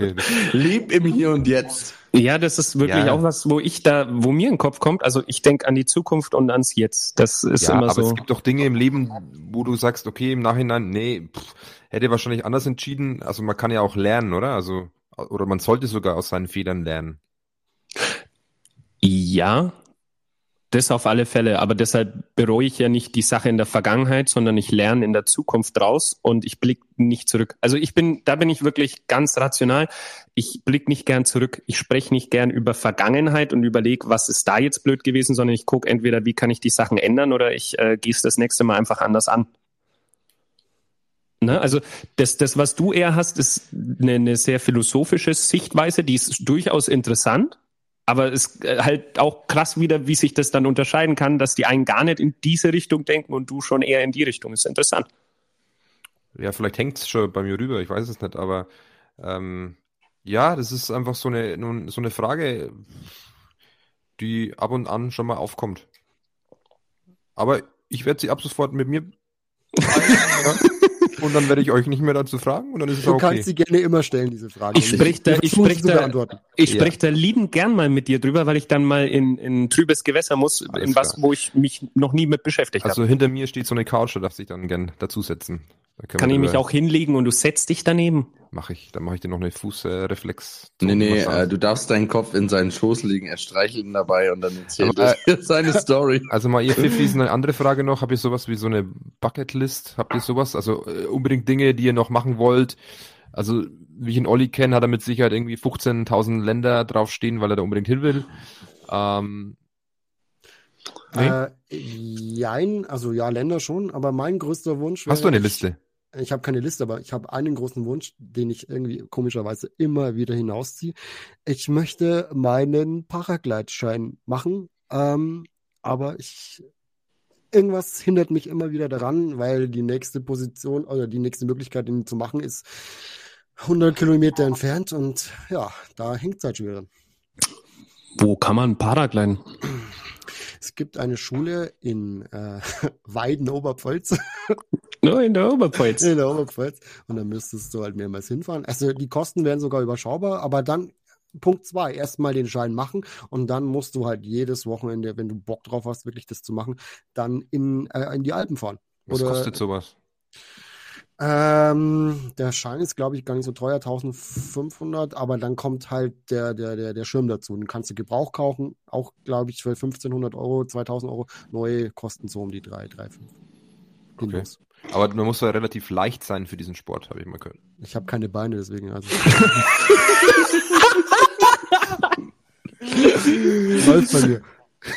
Okay. Lieb im Hier und Jetzt. Ja, das ist wirklich Ja. auch was, wo ich da, wo mir in den Kopf kommt. Also ich denke an die Zukunft und ans Jetzt. Das ist ja, immer aber so. es gibt doch Dinge im Leben, wo du sagst, okay, im Nachhinein, nee, pff, hätte wahrscheinlich anders entschieden. Also man kann ja auch lernen, oder? Also, oder man sollte sogar aus seinen Fehlern lernen. Ja, das auf alle Fälle. Aber deshalb bereue ich ja nicht die Sache in der Vergangenheit, sondern ich lerne in der Zukunft raus und ich blicke nicht zurück. Also ich bin, da bin ich wirklich ganz rational. Ich blicke nicht gern zurück. Ich spreche nicht gern über Vergangenheit und überlege, was ist da jetzt blöd gewesen, sondern ich gucke entweder, wie kann ich die Sachen ändern oder ich äh, gehe es das nächste Mal einfach anders an. Ne? Also das, das, was du eher hast, ist eine, eine sehr philosophische Sichtweise, die ist durchaus interessant. Aber es ist äh, halt auch krass wieder, wie sich das dann unterscheiden kann, dass die einen gar nicht in diese Richtung denken und du schon eher in die Richtung. Ist interessant. Ja, vielleicht hängt's schon bei mir rüber, ich weiß es nicht, aber ähm, ja, das ist einfach so eine, so eine Frage, die ab und an schon mal aufkommt. Aber ich werde sie ab sofort mit mir [laughs] ja, und dann werde ich euch nicht mehr dazu fragen und dann ist es Du auch okay. kannst sie gerne immer stellen, diese Frage. Ich sprich da- ich sprich da-. Ich Ja. spreche da liebend gern mal mit dir drüber, weil ich dann mal in, in trübes Gewässer muss, Alles in was, klar. wo ich mich noch nie mit beschäftigt Also habe. hinter mir steht so eine Couch, da darf sich dann gern dazusetzen. Kann ich mich auch hinlegen und du setzt dich daneben? Mach ich, dann mache ich dir noch eine Fußreflex. Nee, nee, äh, du darfst deinen Kopf in seinen Schoß legen, er streichelt ihn dabei und dann erzählt Aber, er dir seine Story. [laughs] Also mal ihr Pfiffis, eine andere Frage noch. Habt ihr sowas wie so eine Bucketlist? Habt ihr sowas? Also äh, unbedingt Dinge, die ihr noch machen wollt? Also wie ich ihn Olli kenne, hat er mit Sicherheit irgendwie 15.000 Länder draufstehen, weil er da unbedingt hin will. Ähm, nee? Äh, jein, also ja, Länder schon, aber mein größter Wunsch. Hast du eine ich- Liste? Ich habe keine Liste, aber ich habe einen großen Wunsch, den ich irgendwie komischerweise immer wieder hinausziehe. Ich möchte meinen Paraglidschein machen, ähm, aber ich irgendwas hindert mich immer wieder daran, weil die nächste Position oder die nächste Möglichkeit, den zu machen, ist 100 Kilometer entfernt und ja, da hängt es halt schon wieder. Wo kann man Paragliden? Es gibt eine Schule in äh, [laughs] Weiden, Oberpfalz. [laughs] Nur in der Oberpfalz. In der Oberpfalz. Und dann müsstest du halt mehrmals hinfahren. Also die Kosten wären sogar überschaubar, aber dann Punkt zwei, erstmal den Schein machen und dann musst du halt jedes Wochenende, wenn du Bock drauf hast, wirklich das zu machen, dann in, äh, in die Alpen fahren. Was Oder- kostet sowas? Ähm, der Schein ist, glaube ich, gar nicht so teuer, 1500, aber dann kommt halt der, der, der, der Schirm dazu. Den kannst du Gebrauch kaufen, auch, glaube ich, für 1500 Euro, 2000 Euro. Neue kosten so um die 3, 3, 5. Okay. Aber man muss ja relativ leicht sein für diesen Sport, habe ich mal gehört. Ich habe keine Beine, deswegen. Also. [laughs] Läuft bei mir.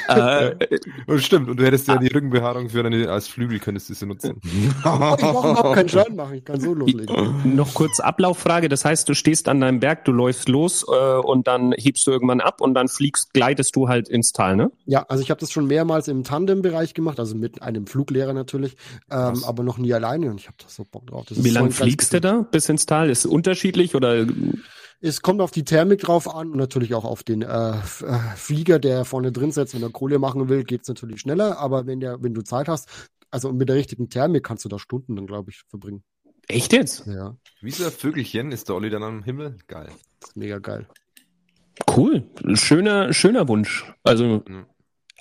Äh, [laughs] Und stimmt, und du hättest ja die Rückenbehaarung für deine, als Flügel könntest du sie nutzen. [laughs] Ich brauche überhaupt keinen Schaden machen, ich kann so loslegen. noch kurz Ablauffrage. Das heißt, du stehst an deinem Berg, du läufst los äh, und dann hebst du irgendwann ab und dann fliegst, gleitest du halt ins Tal, ne? Ja, also ich habe das schon mehrmals im Tandem-Bereich gemacht, also mit einem Fluglehrer natürlich, ähm, aber noch nie alleine und ich habe da so Bock drauf. Wie so lang ein geiles fliegst du da bis ins Tal? Ist es unterschiedlich oder Es kommt auf die Thermik drauf an und natürlich auch auf den äh, äh, Flieger, der vorne drin sitzt. Wenn er Kohle machen will, geht's natürlich schneller, aber wenn der, wenn du Zeit hast, also mit der richtigen Thermik kannst du da Stunden dann, glaube ich, verbringen. echt jetzt? Ja, Wie so ein Vögelchen ist der Olli dann am Himmel? Geil. mega geil. Cool. Schöner, schöner Wunsch. Also Mhm.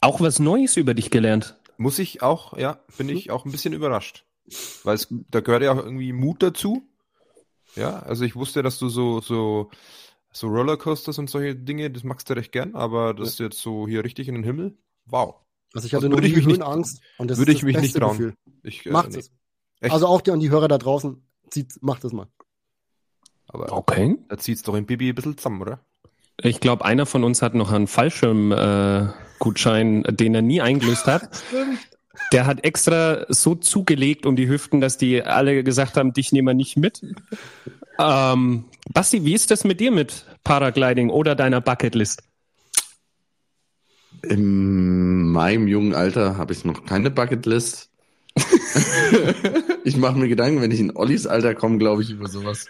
auch was Neues über dich gelernt. Muss ich auch, ja, bin ich auch ein bisschen überrascht. Weil es, da gehört ja auch irgendwie Mut dazu. Ja, also ich wusste, dass du so, so, so Rollercoasters und solche Dinge, das magst du recht gern, aber das jetzt so hier richtig in den Himmel, wow. Also ich hatte Also noch nie ich mich nicht- Höhenangst und das würde ist ich das mich nicht beste trauen. Gefühl. Ich, äh, Macht nee. es. Echt? Also auch die, an die Hörer da draußen, zieht, macht es mal. Aber Okay. da zieht's doch im Bibi ein bisschen zusammen, oder? Ich glaube, einer von uns hat noch einen Fallschirmgutschein, äh, Gutschein, den er nie eingelöst hat. [laughs] Der hat extra so zugelegt um die Hüften, dass die alle gesagt haben, dich nehmen wir nicht mit. Ähm, Basti, wie ist das mit dir mit Paragliding oder deiner Bucketlist? In meinem jungen Alter habe ich noch keine Bucketlist. [laughs] ich mache mir Gedanken, wenn ich in Ollis Alter komme, glaube ich, über sowas.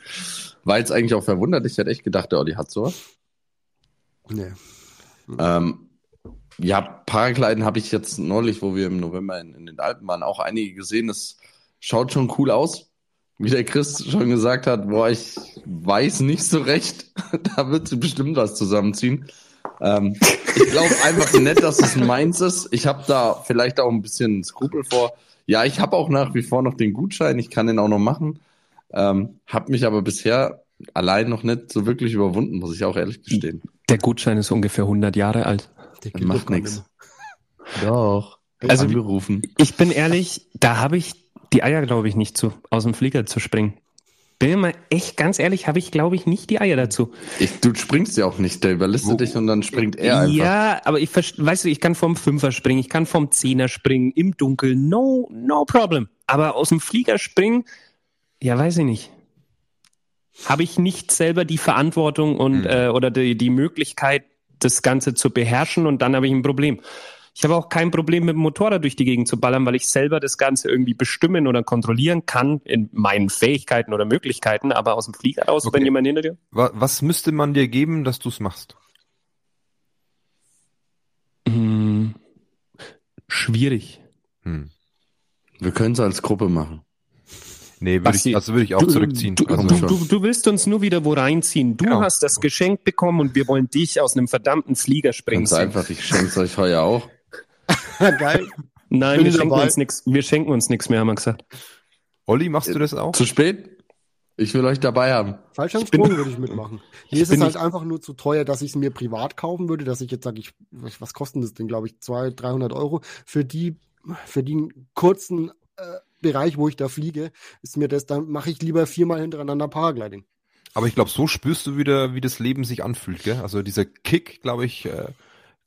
War jetzt eigentlich auch verwundert. Ich hätte echt gedacht, der Olli hat sowas. Nee. Ähm, ja, Paragliden habe ich jetzt neulich, wo wir im November in, in den Alpen waren, auch einige gesehen. Das schaut schon cool aus. Wie der Chris schon gesagt hat, boah, ich weiß nicht so recht. [laughs] da wird sie bestimmt was zusammenziehen. Ähm, ich glaube einfach nicht, dass es meins ist. Ich habe da vielleicht auch ein bisschen Skrupel vor. Ja, ich habe auch nach wie vor noch den Gutschein. Ich kann den auch noch machen. Ähm, habe mich aber bisher allein noch nicht so wirklich überwunden, muss ich auch ehrlich gestehen. Der Gutschein ist ungefähr 100 Jahre alt. Der Macht doch gar nix. nicht Doch. Also- angerufen. Ich bin ehrlich, da habe ich die Eier, glaube ich, nicht zu, aus dem Flieger zu springen. Bin mal echt ganz ehrlich, habe ich, glaube ich, nicht die Eier dazu. Ich, du springst ja auch nicht, der überlistet Wo- dich und dann springt er einfach. Ja, aber ich weißt du, ich kann vom Fünfer springen, ich kann vom Zehner springen, im Dunkeln, no, no problem. Aber aus dem Flieger springen, ja, weiß ich nicht. Habe ich nicht selber die Verantwortung und Hm. äh, oder die, die Möglichkeit, das Ganze zu beherrschen und dann habe ich ein Problem. Ich habe auch kein Problem mit dem Motorrad durch die Gegend zu ballern, weil ich selber das Ganze irgendwie bestimmen oder kontrollieren kann in meinen Fähigkeiten oder Möglichkeiten, aber aus dem Flieger raus, Okay. wenn jemand hinter dir. Wa- Was müsste man dir geben, dass du's machst? Hm, schwierig. Hm. Wir können es als Gruppe machen. Nee, würde Basti, ich, also würde ich auch zurückziehen. Du, also, du, du, du willst uns nur wieder wo reinziehen. Du Genau. hast das Geschenk bekommen und wir wollen dich aus einem verdammten Flieger springen. Ganz einfach, ich schenk's euch heuer auch. [laughs] Geil. Nein, Bin wir ich schenken, dabei? uns nix, wir schenken uns nichts mehr, haben wir gesagt. Olli, machst du das auch? Zu spät? Ich will euch dabei haben. Fallschirmsprung würde ich mitmachen. [laughs] Mir ist es halt nicht- einfach nur zu teuer, dass ich es mir privat kaufen würde, dass ich jetzt sage, ich, was kostet das denn, glaube ich, 200, 300 Euro. Für die, für den kurzen äh, Bereich, wo ich da fliege, ist mir das, dann mache ich lieber viermal hintereinander Paragliding. Aber ich glaube, so spürst du wieder, wie das Leben sich anfühlt, gell? Also dieser Kick, glaube ich, äh,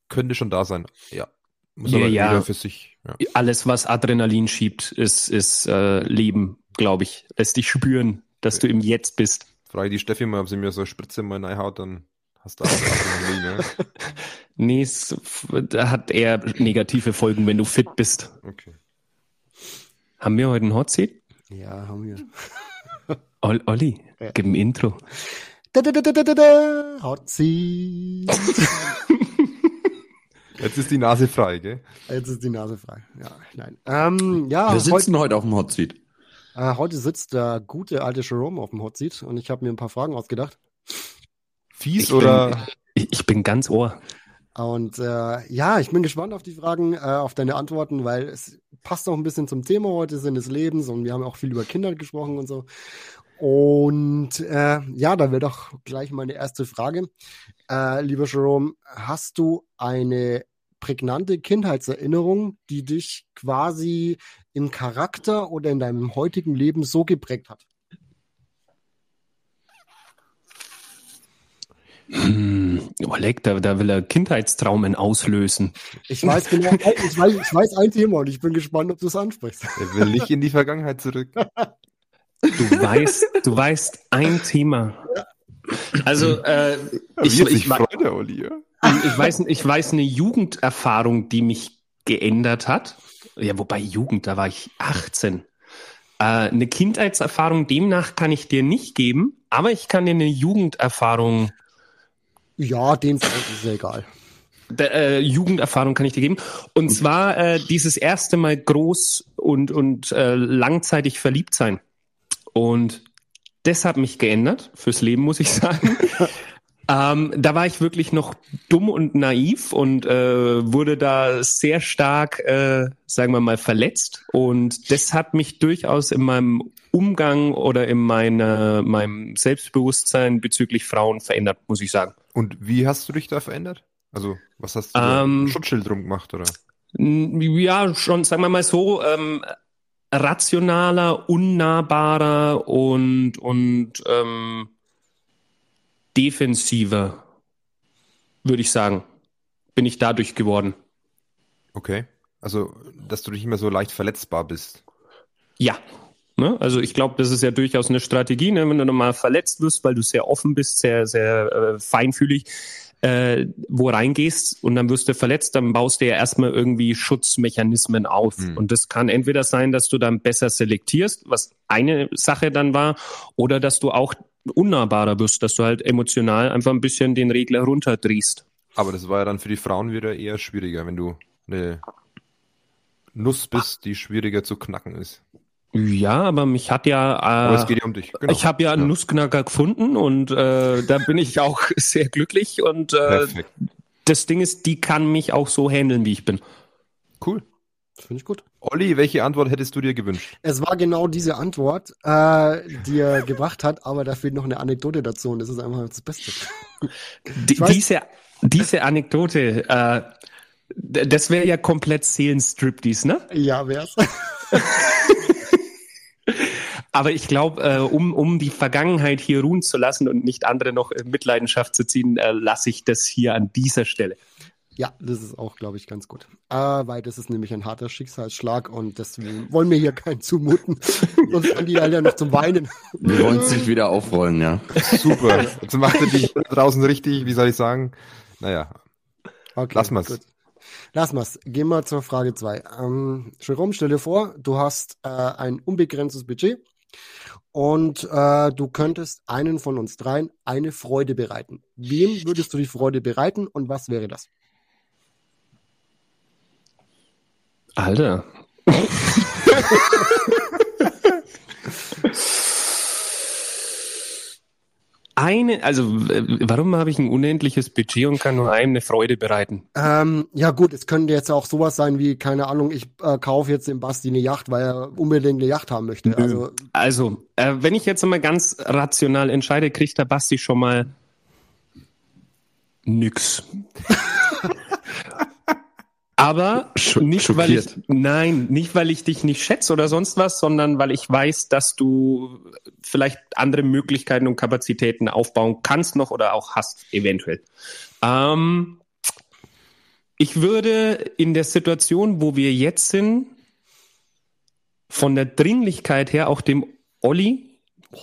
könnte schon da sein. Ja. Muss Ja, aber ja. jeder für sich. Ja. Alles, was Adrenalin schiebt, ist, ist äh, Leben, glaube ich. Lässt dich spüren, dass du im Jetzt bist. Frage die Steffi mal, ob sie mir so eine Spritze mal reinhaut, dann hast du auch Adrenalin, ne? [laughs] Nee, es da hat eher negative Folgen, wenn du fit bist. Okay. Haben wir heute einen Hot Seat? Ja, haben wir. [laughs] Ol Olli, Ja. gib ein Intro. Da, da, da, da, da, da, da. Hot Seat. [laughs] Jetzt ist die Nase frei, gell? Jetzt ist die Nase frei. Ja, nein. Ähm, ja, Wir heute, sitzen heute auf dem Hot Seat. äh, heute sitzt der gute alte Jerome auf dem Hot Seat und ich habe mir ein paar Fragen ausgedacht. Fies Ich oder? Ich, ich bin ganz ohr. Und äh, ja, ich bin gespannt auf die Fragen, äh, auf deine Antworten, weil es passt auch ein bisschen zum Thema heute, Sinn des Lebens und wir haben auch viel über Kinder gesprochen und so. Und äh, ja, da wäre doch gleich meine erste Frage. Äh, lieber Jerome, hast du eine prägnante Kindheitserinnerung, die dich quasi im Charakter oder in deinem heutigen Leben so geprägt hat? Hm, Oleg, da, da will er Kindheitstraumen auslösen. Ich weiß genau, [laughs] ich weiß, ich weiß ein Thema und ich bin gespannt, ob du es ansprichst. Er will nicht in die Vergangenheit zurück. Du weißt, du weißt ein Thema. Also, äh, ich, ich, sich freut, der Olli, ja? ich, weiß, ich weiß eine Jugenderfahrung, die mich geändert hat. Ja, wobei Jugend, da war ich 18. Äh, eine Kindheitserfahrung demnach kann ich dir nicht geben, aber ich kann dir eine Jugenderfahrung Ja, den ist ja egal. der, äh, Jugenderfahrung kann ich dir geben. Und zwar äh, dieses erste Mal groß und, und äh, langzeitig verliebt sein. Und das hat mich geändert fürs Leben, muss ich sagen. [laughs] ähm, da war ich wirklich noch dumm und naiv und äh, wurde da sehr stark, äh, sagen wir mal, verletzt. Und das hat mich durchaus in meinem Umgang oder in meiner, meinem Selbstbewusstsein bezüglich Frauen verändert, muss ich sagen. Und wie hast du dich da verändert? Also, was hast du Ähm, Schutzschild drum gemacht, oder? Ja, schon, sagen wir mal so, ähm, rationaler, unnahbarer und, und ähm, defensiver, würde ich sagen, bin ich dadurch geworden. Okay. Also, dass du nicht mehr so leicht verletzbar bist. Ja. Ne? Also ich glaube, das ist ja durchaus eine Strategie, ne? wenn du nochmal verletzt wirst, weil du sehr offen bist, sehr, sehr äh, feinfühlig, äh, wo reingehst und dann wirst du verletzt, dann baust du ja erstmal irgendwie Schutzmechanismen auf. Hm. Und das kann entweder sein, dass du dann besser selektierst, was eine Sache dann war, oder dass du auch unnahbarer wirst, dass du halt emotional einfach ein bisschen den Regler runterdrehst. Aber das war ja dann für die Frauen wieder eher schwieriger, wenn du eine Nuss bist, die schwieriger zu knacken ist. Ja, aber mich hat ja. Äh, Aber es geht ja um dich. Genau. Ich habe ja einen Ja. Nussknacker gefunden und äh, da bin ich auch [laughs] sehr glücklich und äh, Perfekt. das Ding ist, die kann mich auch so handeln, wie ich bin. Cool. Finde ich gut. Olli, welche Antwort hättest du dir gewünscht? Es war genau diese Antwort, äh, die er [laughs] gebracht hat, aber da fehlt noch eine Anekdote dazu und das ist einfach das Beste. [laughs] Die, weiß- diese, diese Anekdote, äh, das wäre ja komplett Seelenstriptease, ne? Ja, wär's. Aber ich glaube, äh, um, um die Vergangenheit hier ruhen zu lassen und nicht andere noch in Mitleidenschaft zu ziehen, äh, lasse ich das hier an dieser Stelle. Ja, das ist auch, glaube ich, ganz gut. Äh, weil das ist nämlich ein harter Schicksalsschlag und deswegen wollen wir hier keinen zumuten. [laughs] Sonst kann die alle noch zum Weinen. Wir wollen es nicht wieder aufrollen, ja. Super. Jetzt macht er dich draußen richtig, wie soll ich sagen? Naja, Okay, Lass mal's. gut. Lass mal's. Gehen wir zur Frage zwei. Ähm, Jerome, stell dir vor, du hast äh, ein unbegrenztes Budget und äh, du könntest einen von uns dreien eine Freude bereiten. Wem würdest du die Freude bereiten und was wäre das? Alter. [laughs] [laughs] Eine, also äh, warum habe ich ein unendliches Budget und kann nur einem eine Freude bereiten? Ähm, ja gut, es könnte jetzt auch sowas sein wie, keine Ahnung, ich äh, kaufe jetzt dem Basti eine Yacht, weil er unbedingt eine Yacht haben möchte. Nö. Also Also, äh, wenn ich jetzt mal ganz rational entscheide, kriegt der Basti schon mal nix. [laughs] Aber Scho- nicht, weil ich, nein, nicht, weil ich dich nicht schätze oder sonst was, sondern weil ich weiß, dass du vielleicht andere Möglichkeiten und Kapazitäten aufbauen kannst noch oder auch hast, eventuell. Ähm, ich würde in der Situation, wo wir jetzt sind, von der Dringlichkeit her auch dem Olli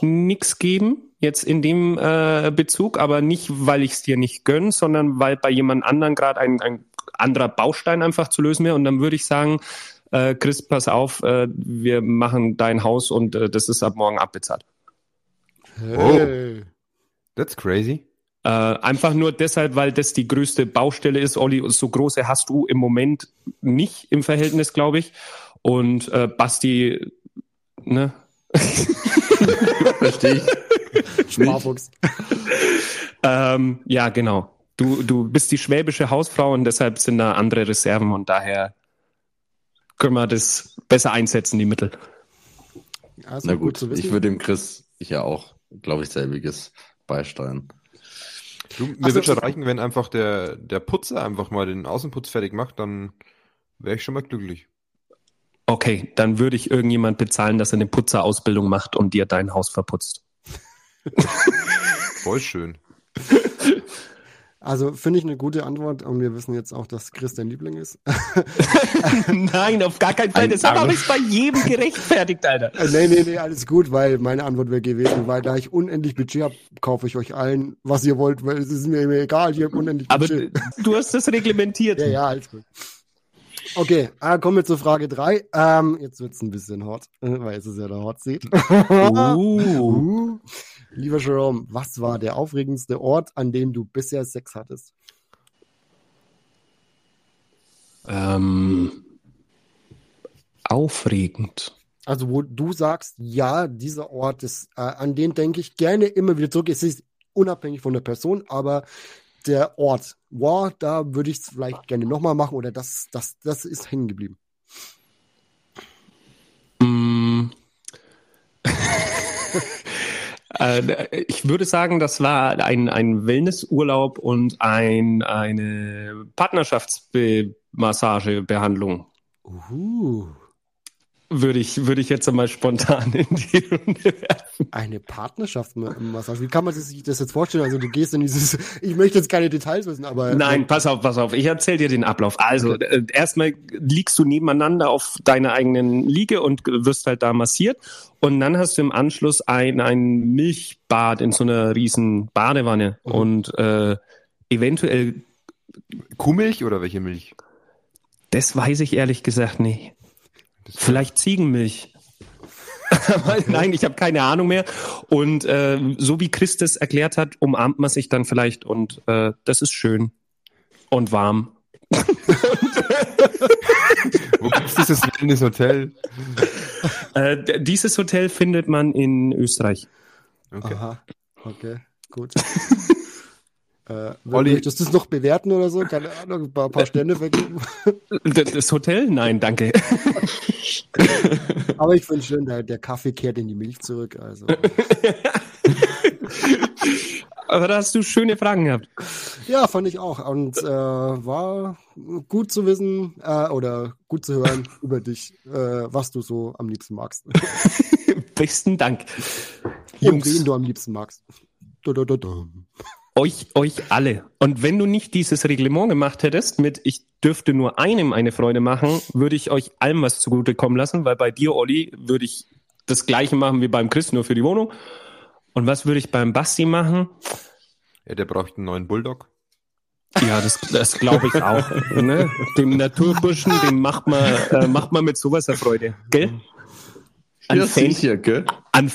nix geben, jetzt in dem äh, Bezug, aber nicht, weil ich es dir nicht gönn, sondern weil bei jemand anderen gerade ein, ein anderer Baustein einfach zu lösen wäre. Und dann würde ich sagen, äh, Chris, pass auf, äh, wir machen dein Haus und äh, das ist ab morgen abbezahlt. hey. that's crazy. Äh, einfach nur deshalb, weil das die größte Baustelle ist. Olli, so große hast du im Moment nicht im Verhältnis, glaube ich. Und äh, Basti, ne? Verstehe ich. Sparfuchs. Ähm, ja, genau. Du, du bist die schwäbische Hausfrau und deshalb sind da andere Reserven und daher können wir das besser einsetzen, die Mittel. Also Na gut gut, ich würde dem Chris, ja auch, glaube ich, selbiges beisteuern. Du, mir Ach so. wird schon reichen, wenn einfach der, der Putzer einfach mal den Außenputz fertig macht, dann wäre ich schon mal glücklich. Okay, dann würde ich irgendjemand bezahlen, dass er eine Putzerausbildung macht und dir dein Haus verputzt. [laughs] Voll schön. Also finde ich eine gute Antwort und wir wissen jetzt auch, dass Chris dein Liebling ist. [laughs] Nein, auf gar keinen Fall. Ein Das Arsch. nicht bei jedem gerechtfertigt, Alter. Äh, nee, nee, nee, alles gut, weil meine Antwort wäre gewesen, weil da ich unendlich Budget habe, kaufe ich euch allen, was ihr wollt, weil es ist mir egal, ich habe unendlich Aber Budget. du hast das reglementiert. Ja, ja, alles gut. Okay, äh, kommen wir zur Frage drei. Ähm, jetzt wird's ein bisschen hot, äh, weil es ist ja der Hot Seat. [laughs] Uh. Uh. Lieber Jerome, was war der aufregendste Ort, an dem du bisher Sex hattest? Ähm, aufregend. Also wo du sagst, ja, dieser Ort ist, äh, an den denke ich gerne immer wieder zurück. Es ist unabhängig von der Person, aber der Ort, wow, da würde ich es vielleicht gerne nochmal machen oder das, das, das ist hängen geblieben. Mm. Äh, Ich würde sagen, das war ein, ein Wellnessurlaub und ein, eine Partnerschaftsmassagebehandlung. Uh, Würde ich, würde ich jetzt einmal spontan in die Runde werfen. eine Partnerschaftsmassage. Wie kann man sich das jetzt vorstellen? Also du gehst in dieses, ich möchte jetzt keine Details wissen, aber Nein, pass auf, pass auf. Ich erzähle dir den Ablauf. Also, äh, erstmal liegst du nebeneinander auf deiner eigenen Liege und wirst halt da massiert. Und dann hast du im Anschluss ein, ein Milchbad in so einer riesen Badewanne. Mhm. Und äh, eventuell, Kuhmilch oder welche Milch? das weiß ich ehrlich gesagt nicht. Vielleicht Ziegenmilch. [laughs] Nein, ich habe keine Ahnung mehr. Und äh, so wie Christus erklärt hat, umarmt man sich dann vielleicht und äh, das ist schön und warm. [laughs] Wo gibt's dieses Wellness-Hotel? Äh, dieses Hotel findet man in Österreich. Okay. Aha, okay, gut. [laughs] äh, Olli. möchtest du es noch bewerten oder so? Keine Ahnung, ein paar, paar Stände vergeben. Das Hotel? Nein, danke. Aber ich finde schön, der, der Kaffee kehrt in die Milch zurück. Also. [laughs] Aber da hast du schöne Fragen gehabt. Ja, fand ich auch. Und äh, war gut zu wissen äh, oder gut zu hören [laughs] über dich, äh, was du so am liebsten magst. [laughs] Besten Dank. Und wen du am liebsten magst. Du, du, du. Euch, euch alle. Und wenn du nicht dieses Reglement gemacht hättest mit, ich dürfte nur einem eine Freude machen, würde ich euch allem was zugutekommen lassen, weil bei dir, Olli, würde ich das Gleiche machen wie beim Chris, nur für die Wohnung. Und was würde ich beim Basti machen? Ja, der braucht einen neuen Bulldog. Ja, das, das glaube ich auch. [laughs] ne? Dem Naturburschen, dem macht man, äh, macht man mit sowas eine Freude. Gell? An Ja, Fan, sicher, gell? an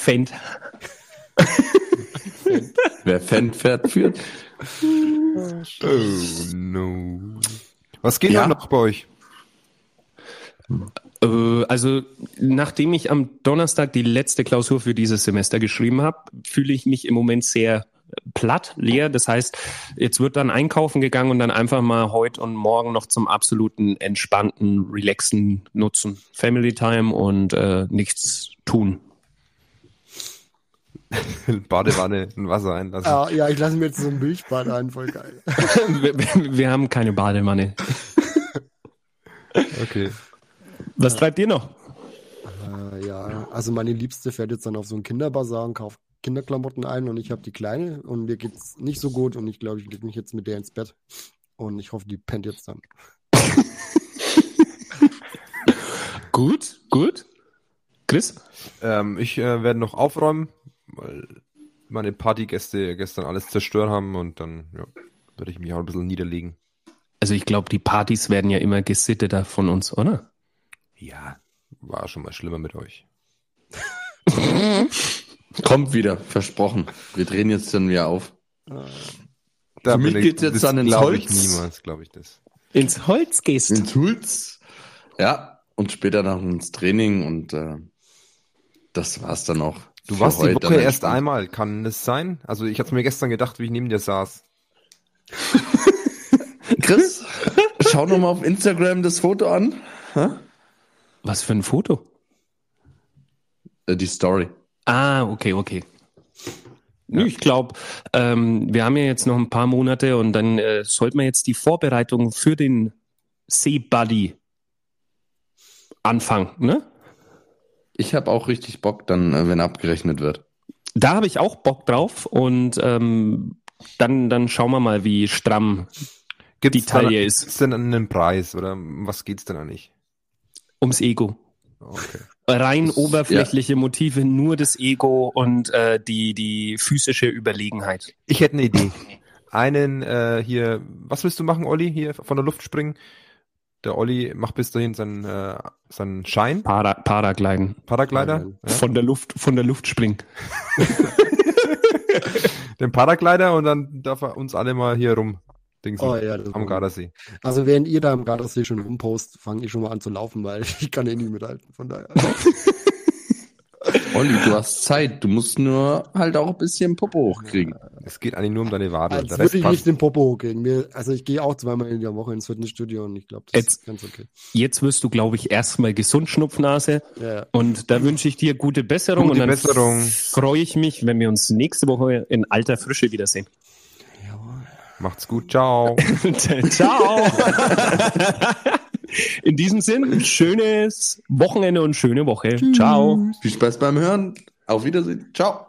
Fan. Wer Fan fährt, führt. Oh no. Was geht Ja. da noch bei euch? Äh, also, nachdem ich am Donnerstag die letzte Klausur für dieses Semester geschrieben habe, fühle ich mich im Moment sehr platt, leer. Das heißt, jetzt wird dann einkaufen gegangen und dann einfach mal heute und morgen noch zum absoluten entspannten, relaxen nutzen. Family Time und äh, nichts tun. [laughs] Badewanne, ein Wasser einlassen. Ah, ja, ich lasse mir jetzt so ein Milchbad ein, voll geil. [laughs] wir, wir- wir haben keine Badewanne. [laughs] Okay. Was treibt ihr noch? Äh, ja, also meine Liebste fährt jetzt dann auf so einen Kinderbazar und kauft Kinderklamotten ein und ich habe die Kleine und mir geht's nicht so gut und ich glaube, ich lege mich jetzt mit der ins Bett und ich hoffe, die pennt jetzt dann. Gut, gut. Chris? Ähm, ich äh, werde noch aufräumen, weil meine Partygäste gestern alles zerstört haben und dann ja, werde ich mich auch ein bisschen niederlegen. Also ich glaube, die Partys werden ja immer gesitteter von uns, oder? Ja, war schon mal schlimmer mit euch. [laughs] Kommt wieder, versprochen. Wir drehen jetzt dann wieder auf. Da Für mich geht's jetzt dann ins glaub ich Holz. niemals, glaube ich das. Ins Holz gehst. Ins Holz. Ja, und später noch ins Training und äh, das war's dann auch. Du für warst die Woche erst entspannt. einmal, kann es sein? Also ich hatte mir gestern gedacht, wie ich neben dir saß. [laughs] Chris, schau noch mal auf Instagram das Foto an. Hä? Was für ein Foto? Äh, die Story. Ah, okay, okay. Nö, Ich glaube, ähm, wir haben ja jetzt noch ein paar Monate und dann äh, sollten wir jetzt die Vorbereitung für den Sea-Buddy anfangen. Ne? Ich habe auch richtig Bock dann, äh, wenn abgerechnet wird. Da habe ich auch Bock drauf und ähm, dann, dann schauen wir mal, wie stramm Gibt's die Taille ist. Gibt's denn einen Preis oder um was geht's denn eigentlich? ums Ego. Okay. Rein Das- oberflächliche Motive, nur das Ego und äh, die, die physische Überlegenheit. Ich hätte eine Idee. Einen äh, hier, was willst du machen, Olli? Hier von der Luft springen. Der Olli macht bis dahin seinen, äh, seinen Schein, Para, Paragliden. Paraglider. Ja. Von der Luft, von der Luft springen. [laughs] Den Paraglider und dann darf er uns alle mal hier rum dingsen Oh ja, das am Gardasee. Also während ihr da am Gardasee schon rumpost, fange ich schon mal an zu laufen, weil [laughs] ich kann eh nicht mithalten. Von daher. [laughs] Olli, du hast Zeit. Du musst nur halt auch ein bisschen Popo hochkriegen. Es geht eigentlich nur um deine Wade. Der würde ich passt. nicht den Popo hochkriegen. Mir, also ich gehe auch zweimal in der Woche ins Fitnessstudio und ich glaube, das Jetzt- ist ganz okay. Jetzt wirst du, glaube ich, erstmal gesund Schnupfnase. Ja. Und da wünsche ich dir gute Besserung. Gute und dann Besserung. freue ich mich, wenn wir uns nächste Woche in alter Frische wiedersehen. Macht's gut. Ciao. [laughs] Ciao. [laughs] In diesem Sinn, schönes Wochenende und schöne Woche. Ciao. Viel Spaß beim Hören. Auf Wiedersehen. Ciao.